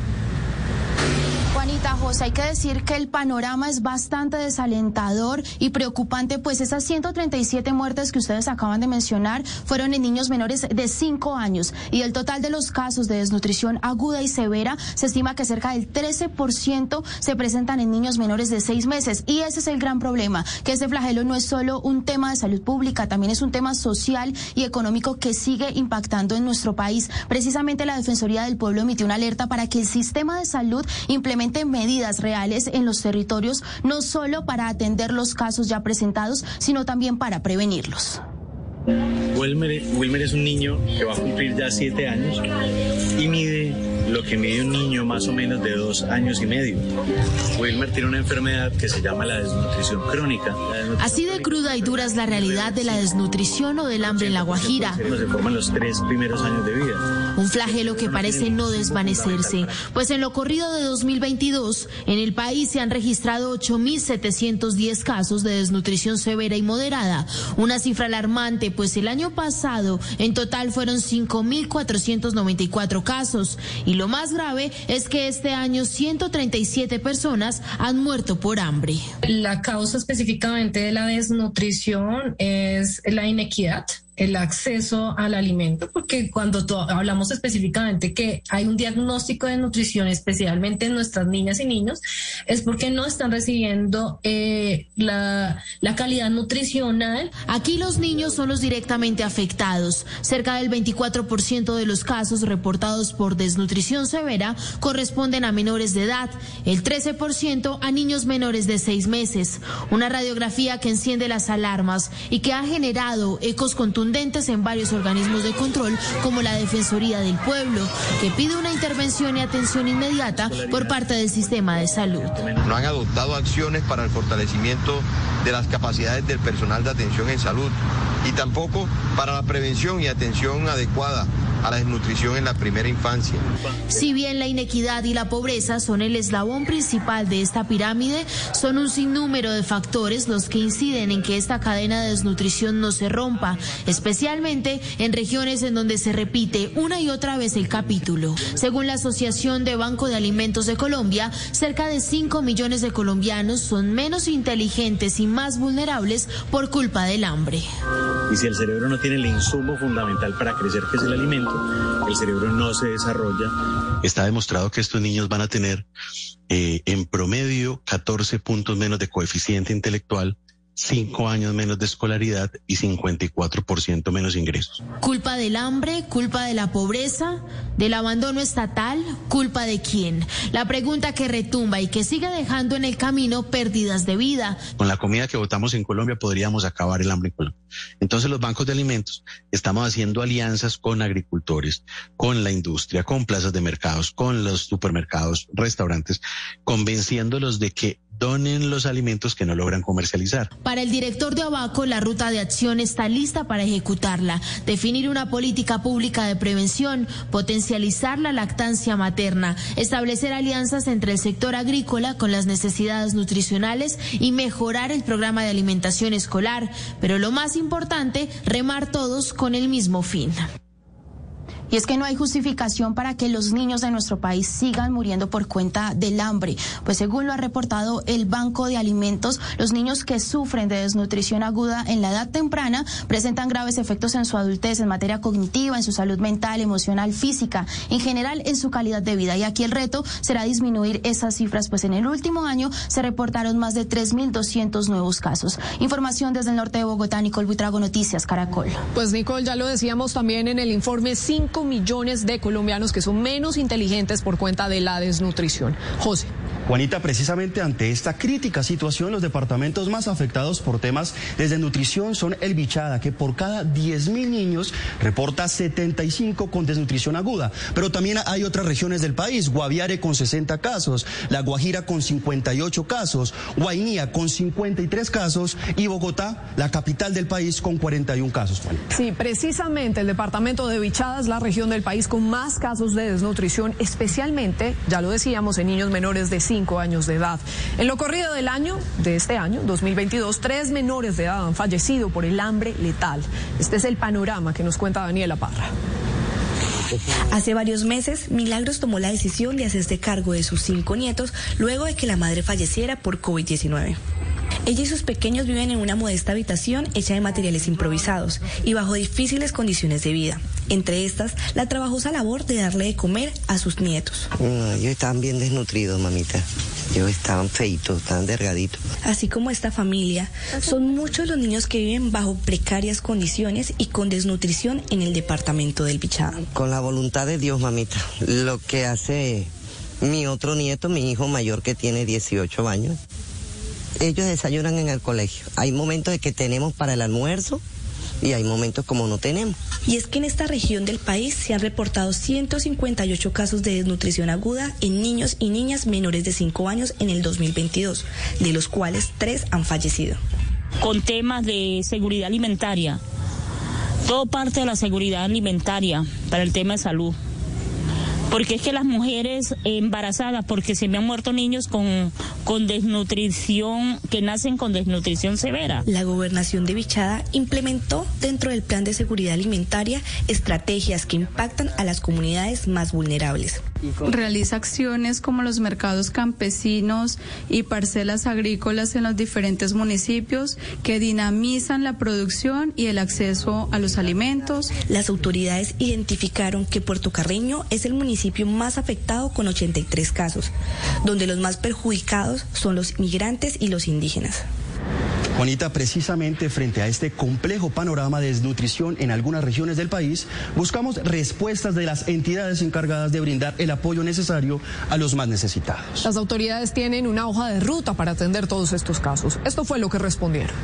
Juanita José, hay que decir que el panorama es bastante desalentador y preocupante, pues esas 137 muertes que ustedes acaban de mencionar fueron en niños menores de 5 años y el total de los casos de desnutrición aguda y severa se estima que cerca del 13% se presentan en niños menores de 6 meses y ese es el gran problema, que este flagelo no es solo un tema de salud pública, también es un tema social y económico que sigue impactando en nuestro país. Precisamente la Defensoría del Pueblo emitió una alerta para que el sistema de salud implemente medidas reales en los territorios, no solo para atender los casos ya presentados, sino también para prevenirlos. Wilmer, Wilmer es un niño que va a cumplir ya siete años y mide lo que mide un niño más o menos de dos años y medio. Wilmer tiene una enfermedad que se llama la desnutrición crónica. Así de cruda y dura es la realidad de la desnutrición o del hambre en la Guajira. Se forman los tres primeros años de vida. Un flagelo que parece no desvanecerse, pues en lo corrido de 2022, en el país se han registrado 8.710 casos de desnutrición severa y moderada, una cifra alarmante, pues el año pasado en total fueron 5.494 casos. Y lo más grave es que este año 137 personas han muerto por hambre. La causa específicamente de la desnutrición es la inequidad el acceso al alimento, porque cuando hablamos específicamente que hay un diagnóstico de nutrición, especialmente en nuestras niñas y niños, es porque no están recibiendo eh, la, calidad nutricional. Aquí los niños son los directamente afectados. Cerca del 24% de los casos reportados por desnutrición severa corresponden a menores de edad, el 13% a niños menores de seis meses. Una radiografía que enciende las alarmas y que ha generado ecos contundentes en varios organismos de control, como la Defensoría del Pueblo, que pide una intervención y atención inmediata por parte del sistema de salud. No han adoptado acciones para el fortalecimiento de las capacidades del personal de atención en salud y tampoco para la prevención y atención adecuada a la desnutrición en la primera infancia. Si bien la inequidad y la pobreza son el eslabón principal de esta pirámide, son un sinnúmero de factores los que inciden en que esta cadena de desnutrición no se rompa, especialmente en regiones en donde se repite una y otra vez el capítulo. Según la Asociación de Banco de Alimentos de Colombia, cerca de 5 millones de colombianos son menos inteligentes y más vulnerables por culpa del hambre. Y si el cerebro no tiene el insumo fundamental para crecer, que es el alimento, el cerebro no se desarrolla. Está demostrado que estos niños van a tener eh, en promedio 14 puntos menos de coeficiente intelectual cinco años menos de escolaridad y 54% menos ingresos. ¿Culpa del hambre? ¿Culpa de la pobreza? ¿Del abandono estatal? ¿Culpa de quién? La pregunta que retumba y que sigue dejando en el camino pérdidas de vida. Con la comida que votamos en Colombia podríamos acabar el hambre en Colombia. Entonces los bancos de alimentos estamos haciendo alianzas con agricultores, con la industria, con plazas de mercados, con los supermercados, restaurantes, convenciéndolos de que donen los alimentos que no logran comercializar. Para el director de Abaco, la ruta de acción está lista para ejecutarla, definir una política pública de prevención, potencializar la lactancia materna, establecer alianzas entre el sector agrícola con las necesidades nutricionales y mejorar el programa de alimentación escolar, pero lo más importante, remar todos con el mismo fin. Y es que no hay justificación para que los niños de nuestro país sigan muriendo por cuenta del hambre, pues según lo ha reportado el Banco de Alimentos, los niños que sufren de desnutrición aguda en la edad temprana presentan graves efectos en su adultez, en materia cognitiva, en su salud mental, emocional, física, en general en su calidad de vida. Y aquí el reto será disminuir esas cifras, pues en el último año se reportaron más de 3.200 nuevos casos. Información desde el norte de Bogotá, Nicole Buitrago, Noticias Caracol. Pues Nicole, ya lo decíamos también en el informe, 5 millones de colombianos que son menos inteligentes por cuenta de la desnutrición. José. Juanita, precisamente ante esta crítica situación, los departamentos más afectados por temas de desnutrición son el Bichada, que por cada 10 mil niños reporta 75 con desnutrición aguda. Pero también hay otras regiones del país, Guaviare con 60 casos, La Guajira con 58 casos, Guainía con 53 casos y Bogotá, la capital del país, con 41 casos. Sí, precisamente el departamento de Bichada es la región del país con más casos de desnutrición, especialmente, ya lo decíamos, en niños menores de 5 años de edad. En lo corrido del año, de este año, 2022, tres menores de edad han fallecido por el hambre letal. Este es el panorama que nos cuenta Daniela Parra. Hace varios meses, Milagros tomó la decisión de hacerse cargo de sus cinco nietos luego de que la madre falleciera por COVID-19. Ella y sus pequeños viven en una modesta habitación hecha de materiales improvisados y bajo difíciles condiciones de vida. Entre estas, la trabajosa labor de darle de comer a sus nietos. ellos estaban bien desnutridos, mamita. Ellos estaban feitos, estaban delgaditos. Así como esta familia, son muchos los niños que viven bajo precarias condiciones y con desnutrición en el departamento del Bichada. Con la voluntad de Dios, mamita. Lo que hace mi otro nieto, mi hijo mayor que tiene 18 años, ellos desayunan en el colegio. Hay momentos de que tenemos para el almuerzo y hay momentos como no tenemos. Y es que en esta región del país se han reportado 158 casos de desnutrición aguda en niños y niñas menores de 5 años en el 2022, de los cuales 3 han fallecido. Con temas de seguridad alimentaria, todo parte de la seguridad alimentaria para el tema de salud porque es que las mujeres embarazadas, porque se me han muerto niños con, con desnutrición, que nacen con desnutrición severa. La gobernación de Bichada implementó dentro del plan de seguridad alimentaria estrategias que impactan a las comunidades más vulnerables. Realiza acciones como los mercados campesinos y parcelas agrícolas en los diferentes municipios que dinamizan la producción y el acceso a los alimentos. Las autoridades identificaron que Puerto Carreño es el municipio más afectado con 83 casos, donde los más perjudicados son los migrantes y los indígenas. Juanita, precisamente frente a este complejo panorama de desnutrición en algunas regiones del país, buscamos respuestas de las entidades encargadas de brindar el apoyo necesario a los más necesitados. Las autoridades tienen una hoja de ruta para atender todos estos casos. Esto fue lo que respondieron.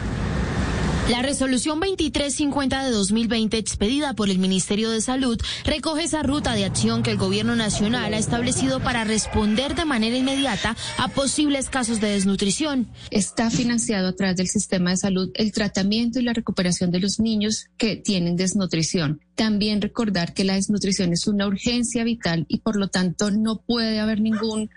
La resolución 2350 de 2020 expedida por el Ministerio de Salud recoge esa ruta de acción que el Gobierno Nacional ha establecido para responder de manera inmediata a posibles casos de desnutrición. Está financiado a través del sistema de salud el tratamiento y la recuperación de los niños que tienen desnutrición. También recordar que la desnutrición es una urgencia vital y por lo tanto no puede haber ningún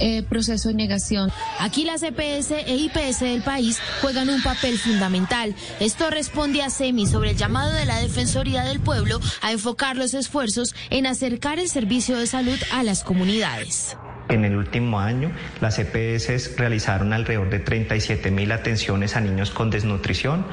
eh, proceso de negación. Aquí las EPS e IPS del país juegan un papel fundamental. Esto responde a SEMI sobre el llamado de la Defensoría del Pueblo a enfocar los esfuerzos en acercar el servicio de salud a las comunidades. En el último año, las EPS realizaron alrededor de 37 mil atenciones a niños con desnutrición.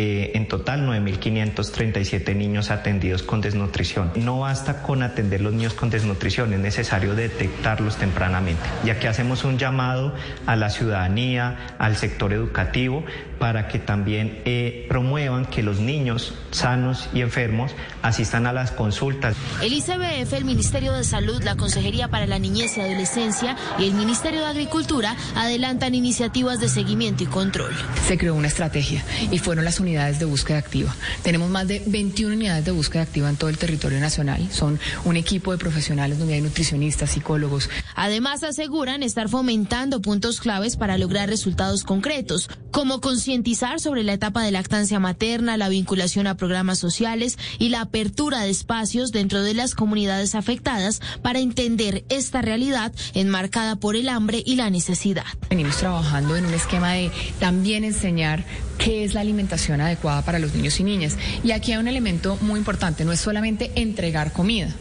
Eh, en total, 9.537 niños atendidos con desnutrición. No basta con atender los niños con desnutrición, es necesario detectarlos tempranamente, ya que hacemos un llamado a la ciudadanía, al sector educativo, para que también eh, promuevan que los niños sanos y enfermos asistan a las consultas. El ICBF, el Ministerio de Salud, la Consejería para la Niñez y Adolescencia y el Ministerio de Agricultura adelantan iniciativas de seguimiento y control. Se creó una estrategia y fueron las unidades de búsqueda activa. Tenemos más de 21 unidades de búsqueda activa en todo el territorio nacional. Son un equipo de profesionales donde hay nutricionistas, psicólogos. Además, aseguran estar fomentando puntos claves para lograr resultados concretos, como concientizar sobre la etapa de lactancia materna, la vinculación a programas sociales y la apertura de espacios dentro de las comunidades afectadas para entender esta realidad enmarcada por el hambre y la necesidad. Venimos trabajando en un esquema de también enseñar qué es la alimentación adecuada para los niños y niñas. Y aquí hay un elemento muy importante, no es solamente entregar comida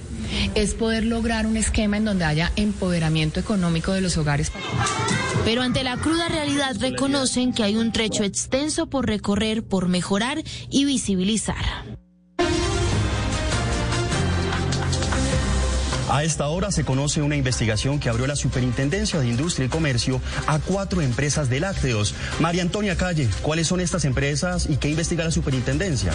es poder lograr un esquema en donde haya empoderamiento económico de los hogares. Pero ante la cruda realidad reconocen que hay un trecho extenso por recorrer, por mejorar y visibilizar. A esta hora se conoce una investigación que abrió la Superintendencia de Industria y Comercio a cuatro empresas de lácteos. María Antonia Calle, ¿cuáles son estas empresas y qué investiga la Superintendencia?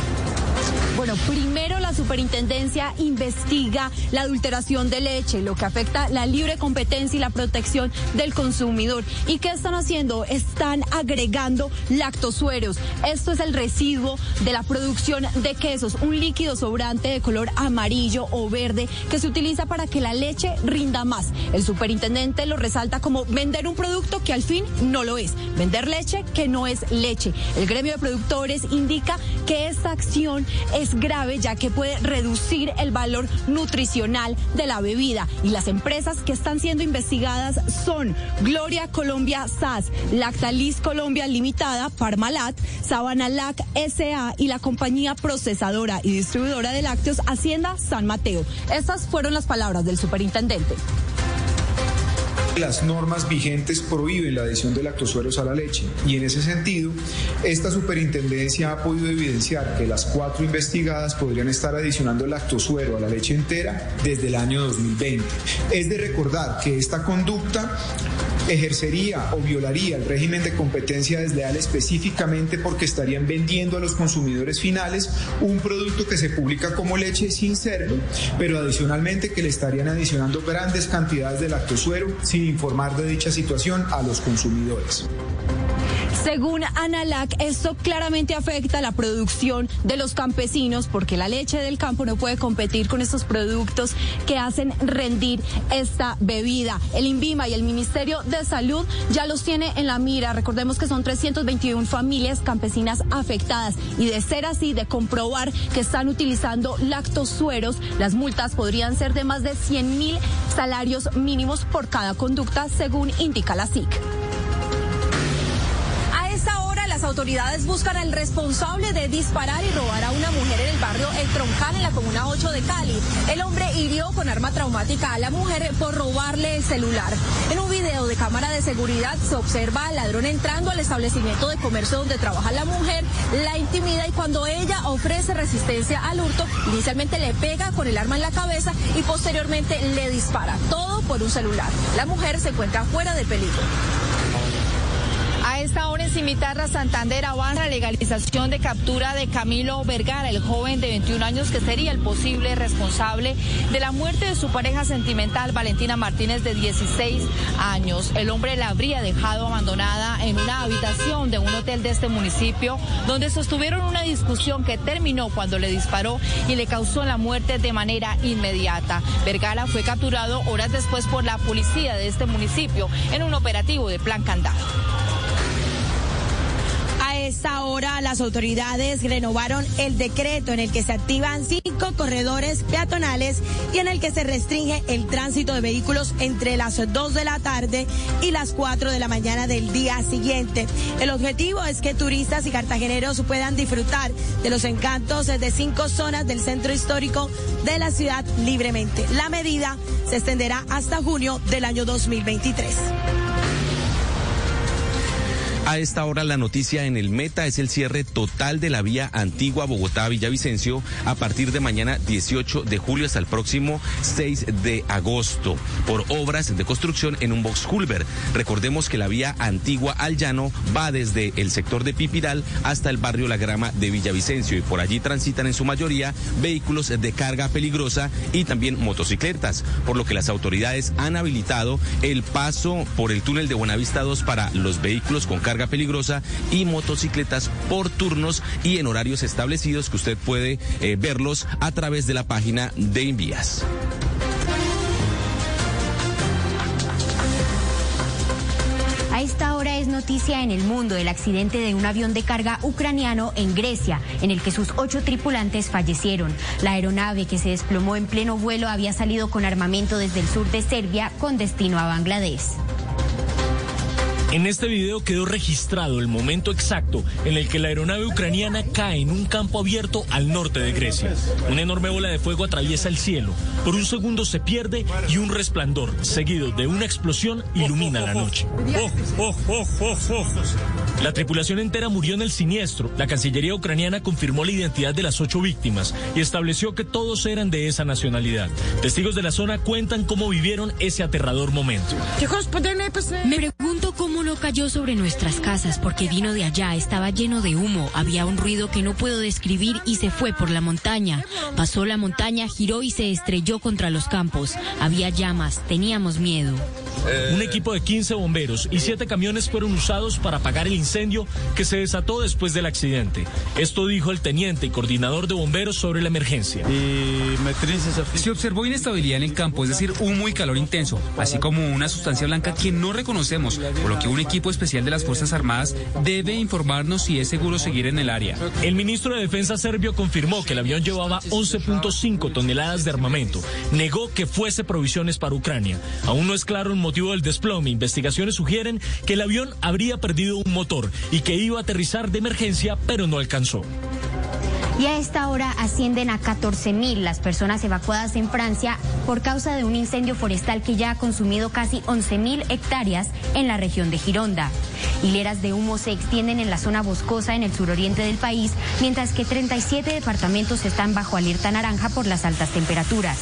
Bueno, primero la superintendencia investiga la adulteración de leche, lo que afecta la libre competencia y la protección del consumidor. ¿Y qué están haciendo? Están agregando lactosueros. Esto es el residuo de la producción de quesos, un líquido sobrante de color amarillo o verde que se utiliza para que la leche rinda más. El superintendente lo resalta como vender un producto que al fin no lo es, vender leche que no es leche. El gremio de productores indica que esta acción es grave ya que puede reducir el valor nutricional de la bebida. Y las empresas que están siendo investigadas son Gloria Colombia SAS, Lactalis Colombia Limitada, Parmalat, Sabanalac SA y la compañía procesadora y distribuidora de lácteos Hacienda San Mateo. Estas fueron las palabras del superintendente. Las normas vigentes prohíben la adición de lactosueros a la leche y en ese sentido, esta superintendencia ha podido evidenciar que las cuatro investigadas podrían estar adicionando lactosuero a la leche entera desde el año 2020. Es de recordar que esta conducta ejercería o violaría el régimen de competencia desleal específicamente porque estarían vendiendo a los consumidores finales un producto que se publica como leche sin serlo, pero adicionalmente que le estarían adicionando grandes cantidades de lactosuero sin informar de dicha situación a los consumidores. Según Analac, esto claramente afecta la producción de los campesinos porque la leche del campo no puede competir con estos productos que hacen rendir esta bebida. El INVIMA y el Ministerio de Salud ya los tiene en la mira. Recordemos que son 321 familias campesinas afectadas y de ser así, de comprobar que están utilizando lactosueros, las multas podrían ser de más de 100 mil salarios mínimos por cada conducta, según indica la SIC autoridades buscan al responsable de disparar y robar a una mujer en el barrio El Troncal, en la comuna 8 de Cali. El hombre hirió con arma traumática a la mujer por robarle el celular. En un video de cámara de seguridad se observa al ladrón entrando al establecimiento de comercio donde trabaja la mujer, la intimida y cuando ella ofrece resistencia al hurto, inicialmente le pega con el arma en la cabeza y posteriormente le dispara. Todo por un celular. La mujer se encuentra fuera de peligro. A esta hora en Cimitarra, Santander avanza la legalización de captura de Camilo Vergara, el joven de 21 años que sería el posible responsable de la muerte de su pareja sentimental, Valentina Martínez, de 16 años. El hombre la habría dejado abandonada en una habitación de un hotel de este municipio, donde sostuvieron una discusión que terminó cuando le disparó y le causó la muerte de manera inmediata. Vergara fue capturado horas después por la policía de este municipio en un operativo de plan candado esta hora las autoridades renovaron el decreto en el que se activan cinco corredores peatonales y en el que se restringe el tránsito de vehículos entre las 2 de la tarde y las 4 de la mañana del día siguiente. El objetivo es que turistas y cartageneros puedan disfrutar de los encantos de cinco zonas del centro histórico de la ciudad libremente. La medida se extenderá hasta junio del año 2023. A esta hora la noticia en el Meta es el cierre total de la vía antigua Bogotá-Villavicencio a partir de mañana 18 de julio hasta el próximo 6 de agosto por obras de construcción en un box culver. Recordemos que la vía antigua al llano va desde el sector de Pipiral hasta el barrio La Grama de Villavicencio y por allí transitan en su mayoría vehículos de carga peligrosa y también motocicletas, por lo que las autoridades han habilitado el paso por el túnel de Buenavista 2 para los vehículos con carga carga peligrosa y motocicletas por turnos y en horarios establecidos que usted puede eh, verlos a través de la página de Envías. A esta hora es noticia en el mundo el accidente de un avión de carga ucraniano en Grecia, en el que sus ocho tripulantes fallecieron. La aeronave que se desplomó en pleno vuelo había salido con armamento desde el sur de Serbia con destino a Bangladesh. En este video quedó registrado el momento exacto en el que la aeronave ucraniana cae en un campo abierto al norte de Grecia. Una enorme bola de fuego atraviesa el cielo. Por un segundo se pierde y un resplandor, seguido de una explosión, ilumina la noche. La tripulación entera murió en el siniestro. La Cancillería ucraniana confirmó la identidad de las ocho víctimas y estableció que todos eran de esa nacionalidad. Testigos de la zona cuentan cómo vivieron ese aterrador momento. Me pregunto cómo no cayó sobre nuestras casas porque vino de allá, estaba lleno de humo, había un ruido que no puedo describir y se fue por la montaña. Pasó la montaña, giró y se estrelló contra los campos. Había llamas, teníamos miedo. Un equipo de 15 bomberos y 7 camiones fueron usados para apagar el incendio que se desató después del accidente. Esto dijo el teniente y coordinador de bomberos sobre la emergencia. Se observó inestabilidad en el campo, es decir, humo y calor intenso, así como una sustancia blanca que no reconocemos, por lo que un equipo especial de las Fuerzas Armadas debe informarnos si es seguro seguir en el área. El ministro de Defensa serbio confirmó que el avión llevaba 11.5 toneladas de armamento. Negó que fuese provisiones para Ucrania. Aún no es claro el motivo del desplome. Investigaciones sugieren que el avión habría perdido un motor y que iba a aterrizar de emergencia, pero no alcanzó. Y a esta hora ascienden a 14.000 las personas evacuadas en Francia por causa de un incendio forestal que ya ha consumido casi 11.000 hectáreas en la región de Gironda. Hileras de humo se extienden en la zona boscosa en el suroriente del país, mientras que 37 departamentos están bajo alerta naranja por las altas temperaturas.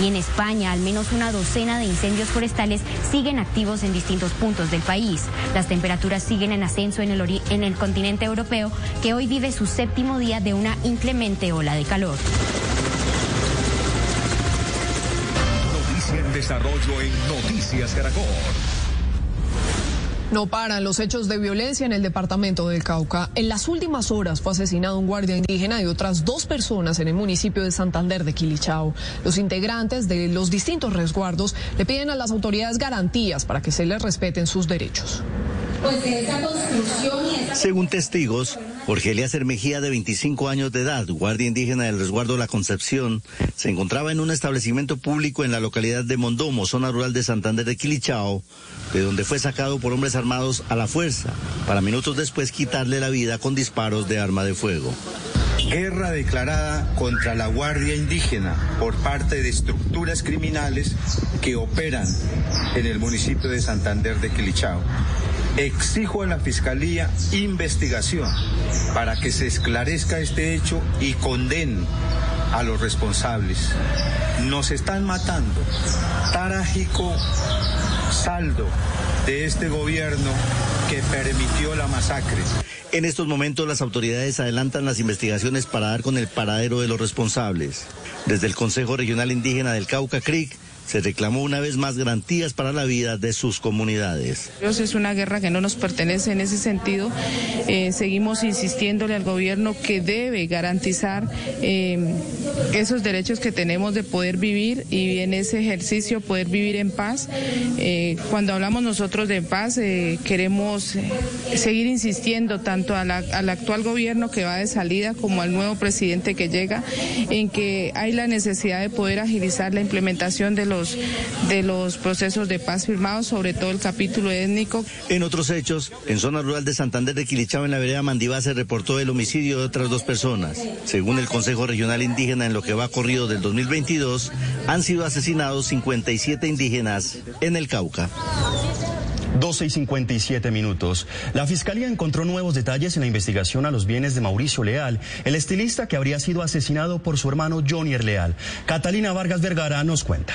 Y en España, al menos una docena de incendios forestales siguen activos en distintos puntos del país. Las temperaturas siguen en ascenso en el, en el continente europeo, que hoy vive su séptimo día de una inclemente ola de calor. Noticia en desarrollo en Noticias Caracol. No paran los hechos de violencia en el departamento del Cauca. En las últimas horas fue asesinado un guardia indígena y otras dos personas en el municipio de Santander de Quilichao. Los integrantes de los distintos resguardos le piden a las autoridades garantías para que se les respeten sus derechos. Según testigos, Jorge Elías Mejía, de 25 años de edad, guardia indígena del resguardo La Concepción, se encontraba en un establecimiento público en la localidad de Mondomo, zona rural de Santander de Quilichao, de donde fue sacado por hombres armados a la fuerza, para minutos después quitarle la vida con disparos de arma de fuego. Guerra declarada contra la Guardia Indígena por parte de estructuras criminales que operan en el municipio de Santander de Quilichao. Exijo a la Fiscalía investigación para que se esclarezca este hecho y condenen a los responsables. Nos están matando. Trágico saldo de este gobierno que permitió la masacre. En estos momentos las autoridades adelantan las investigaciones para dar con el paradero de los responsables. Desde el Consejo Regional Indígena del Cauca Creek se reclamó una vez más garantías para la vida de sus comunidades. Es una guerra que no nos pertenece en ese sentido. Eh, seguimos insistiéndole al gobierno que debe garantizar eh, esos derechos que tenemos de poder vivir y en ese ejercicio poder vivir en paz. Eh, cuando hablamos nosotros de paz, queremos seguir insistiendo tanto al actual gobierno que va de salida como al nuevo presidente que llega en que hay la necesidad de poder agilizar la implementación de los de los procesos de paz firmados, sobre todo el capítulo étnico. En otros hechos, en zona rural de Santander de Quilichao, en la vereda Mandibá, se reportó el homicidio de otras dos personas. Según el Consejo Regional Indígena, en lo que va corrido del 2022, han sido asesinados 57 indígenas en el Cauca. 12 y 57 minutos. La Fiscalía encontró nuevos detalles en la investigación a los bienes de Mauricio Leal, el estilista que habría sido asesinado por su hermano Johnny Leal. Catalina Vargas Vergara nos cuenta.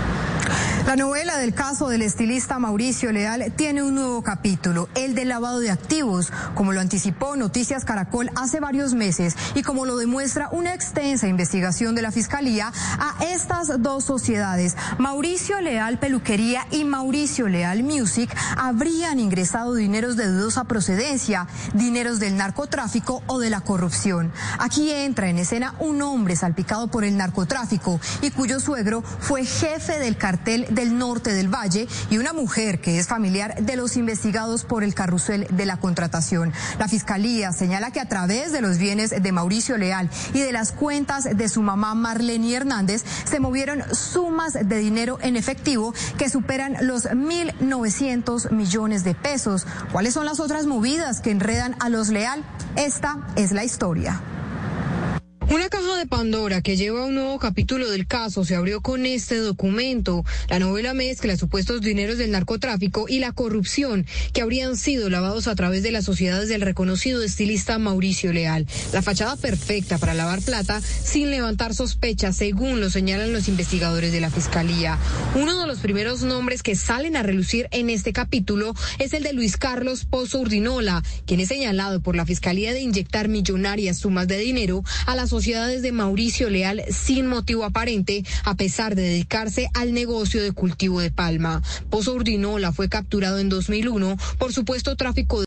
La novela del caso del estilista Mauricio Leal tiene un nuevo capítulo, el del lavado de activos, como lo anticipó Noticias Caracol hace varios meses y como lo demuestra una extensa investigación de la Fiscalía a estas dos sociedades. Mauricio Leal Peluquería y Mauricio Leal Music habrían ingresado dineros de dudosa procedencia, dineros del narcotráfico o de la corrupción. Aquí entra en escena un hombre salpicado por el narcotráfico y cuyo suegro fue jefe del cartel del norte del Valle y una mujer que es familiar de los investigados por el carrusel de la contratación. La fiscalía señala que a través de los bienes de Mauricio Leal y de las cuentas de su mamá Marlene Hernández se movieron sumas de dinero en efectivo que superan los 1.900 millones de pesos. ¿Cuáles son las otras movidas que enredan a los Leal? Esta es la historia. Una caja de Pandora que lleva un nuevo capítulo del caso se abrió con este documento. La novela mezcla supuestos dineros del narcotráfico y la corrupción que habrían sido lavados a través de las sociedades del reconocido estilista Mauricio Leal. La fachada perfecta para lavar plata sin levantar sospechas, según lo señalan los investigadores de la Fiscalía. Uno de los primeros nombres que salen a relucir en este capítulo es el de Luis Carlos Pozo Urdinola, quien es señalado por la Fiscalía de inyectar millonarias sumas de dinero a las sociedades de Mauricio Leal sin motivo aparente, a pesar de dedicarse al negocio de cultivo de palma. Pozo Urdinola fue capturado en 2001 por supuesto tráfico de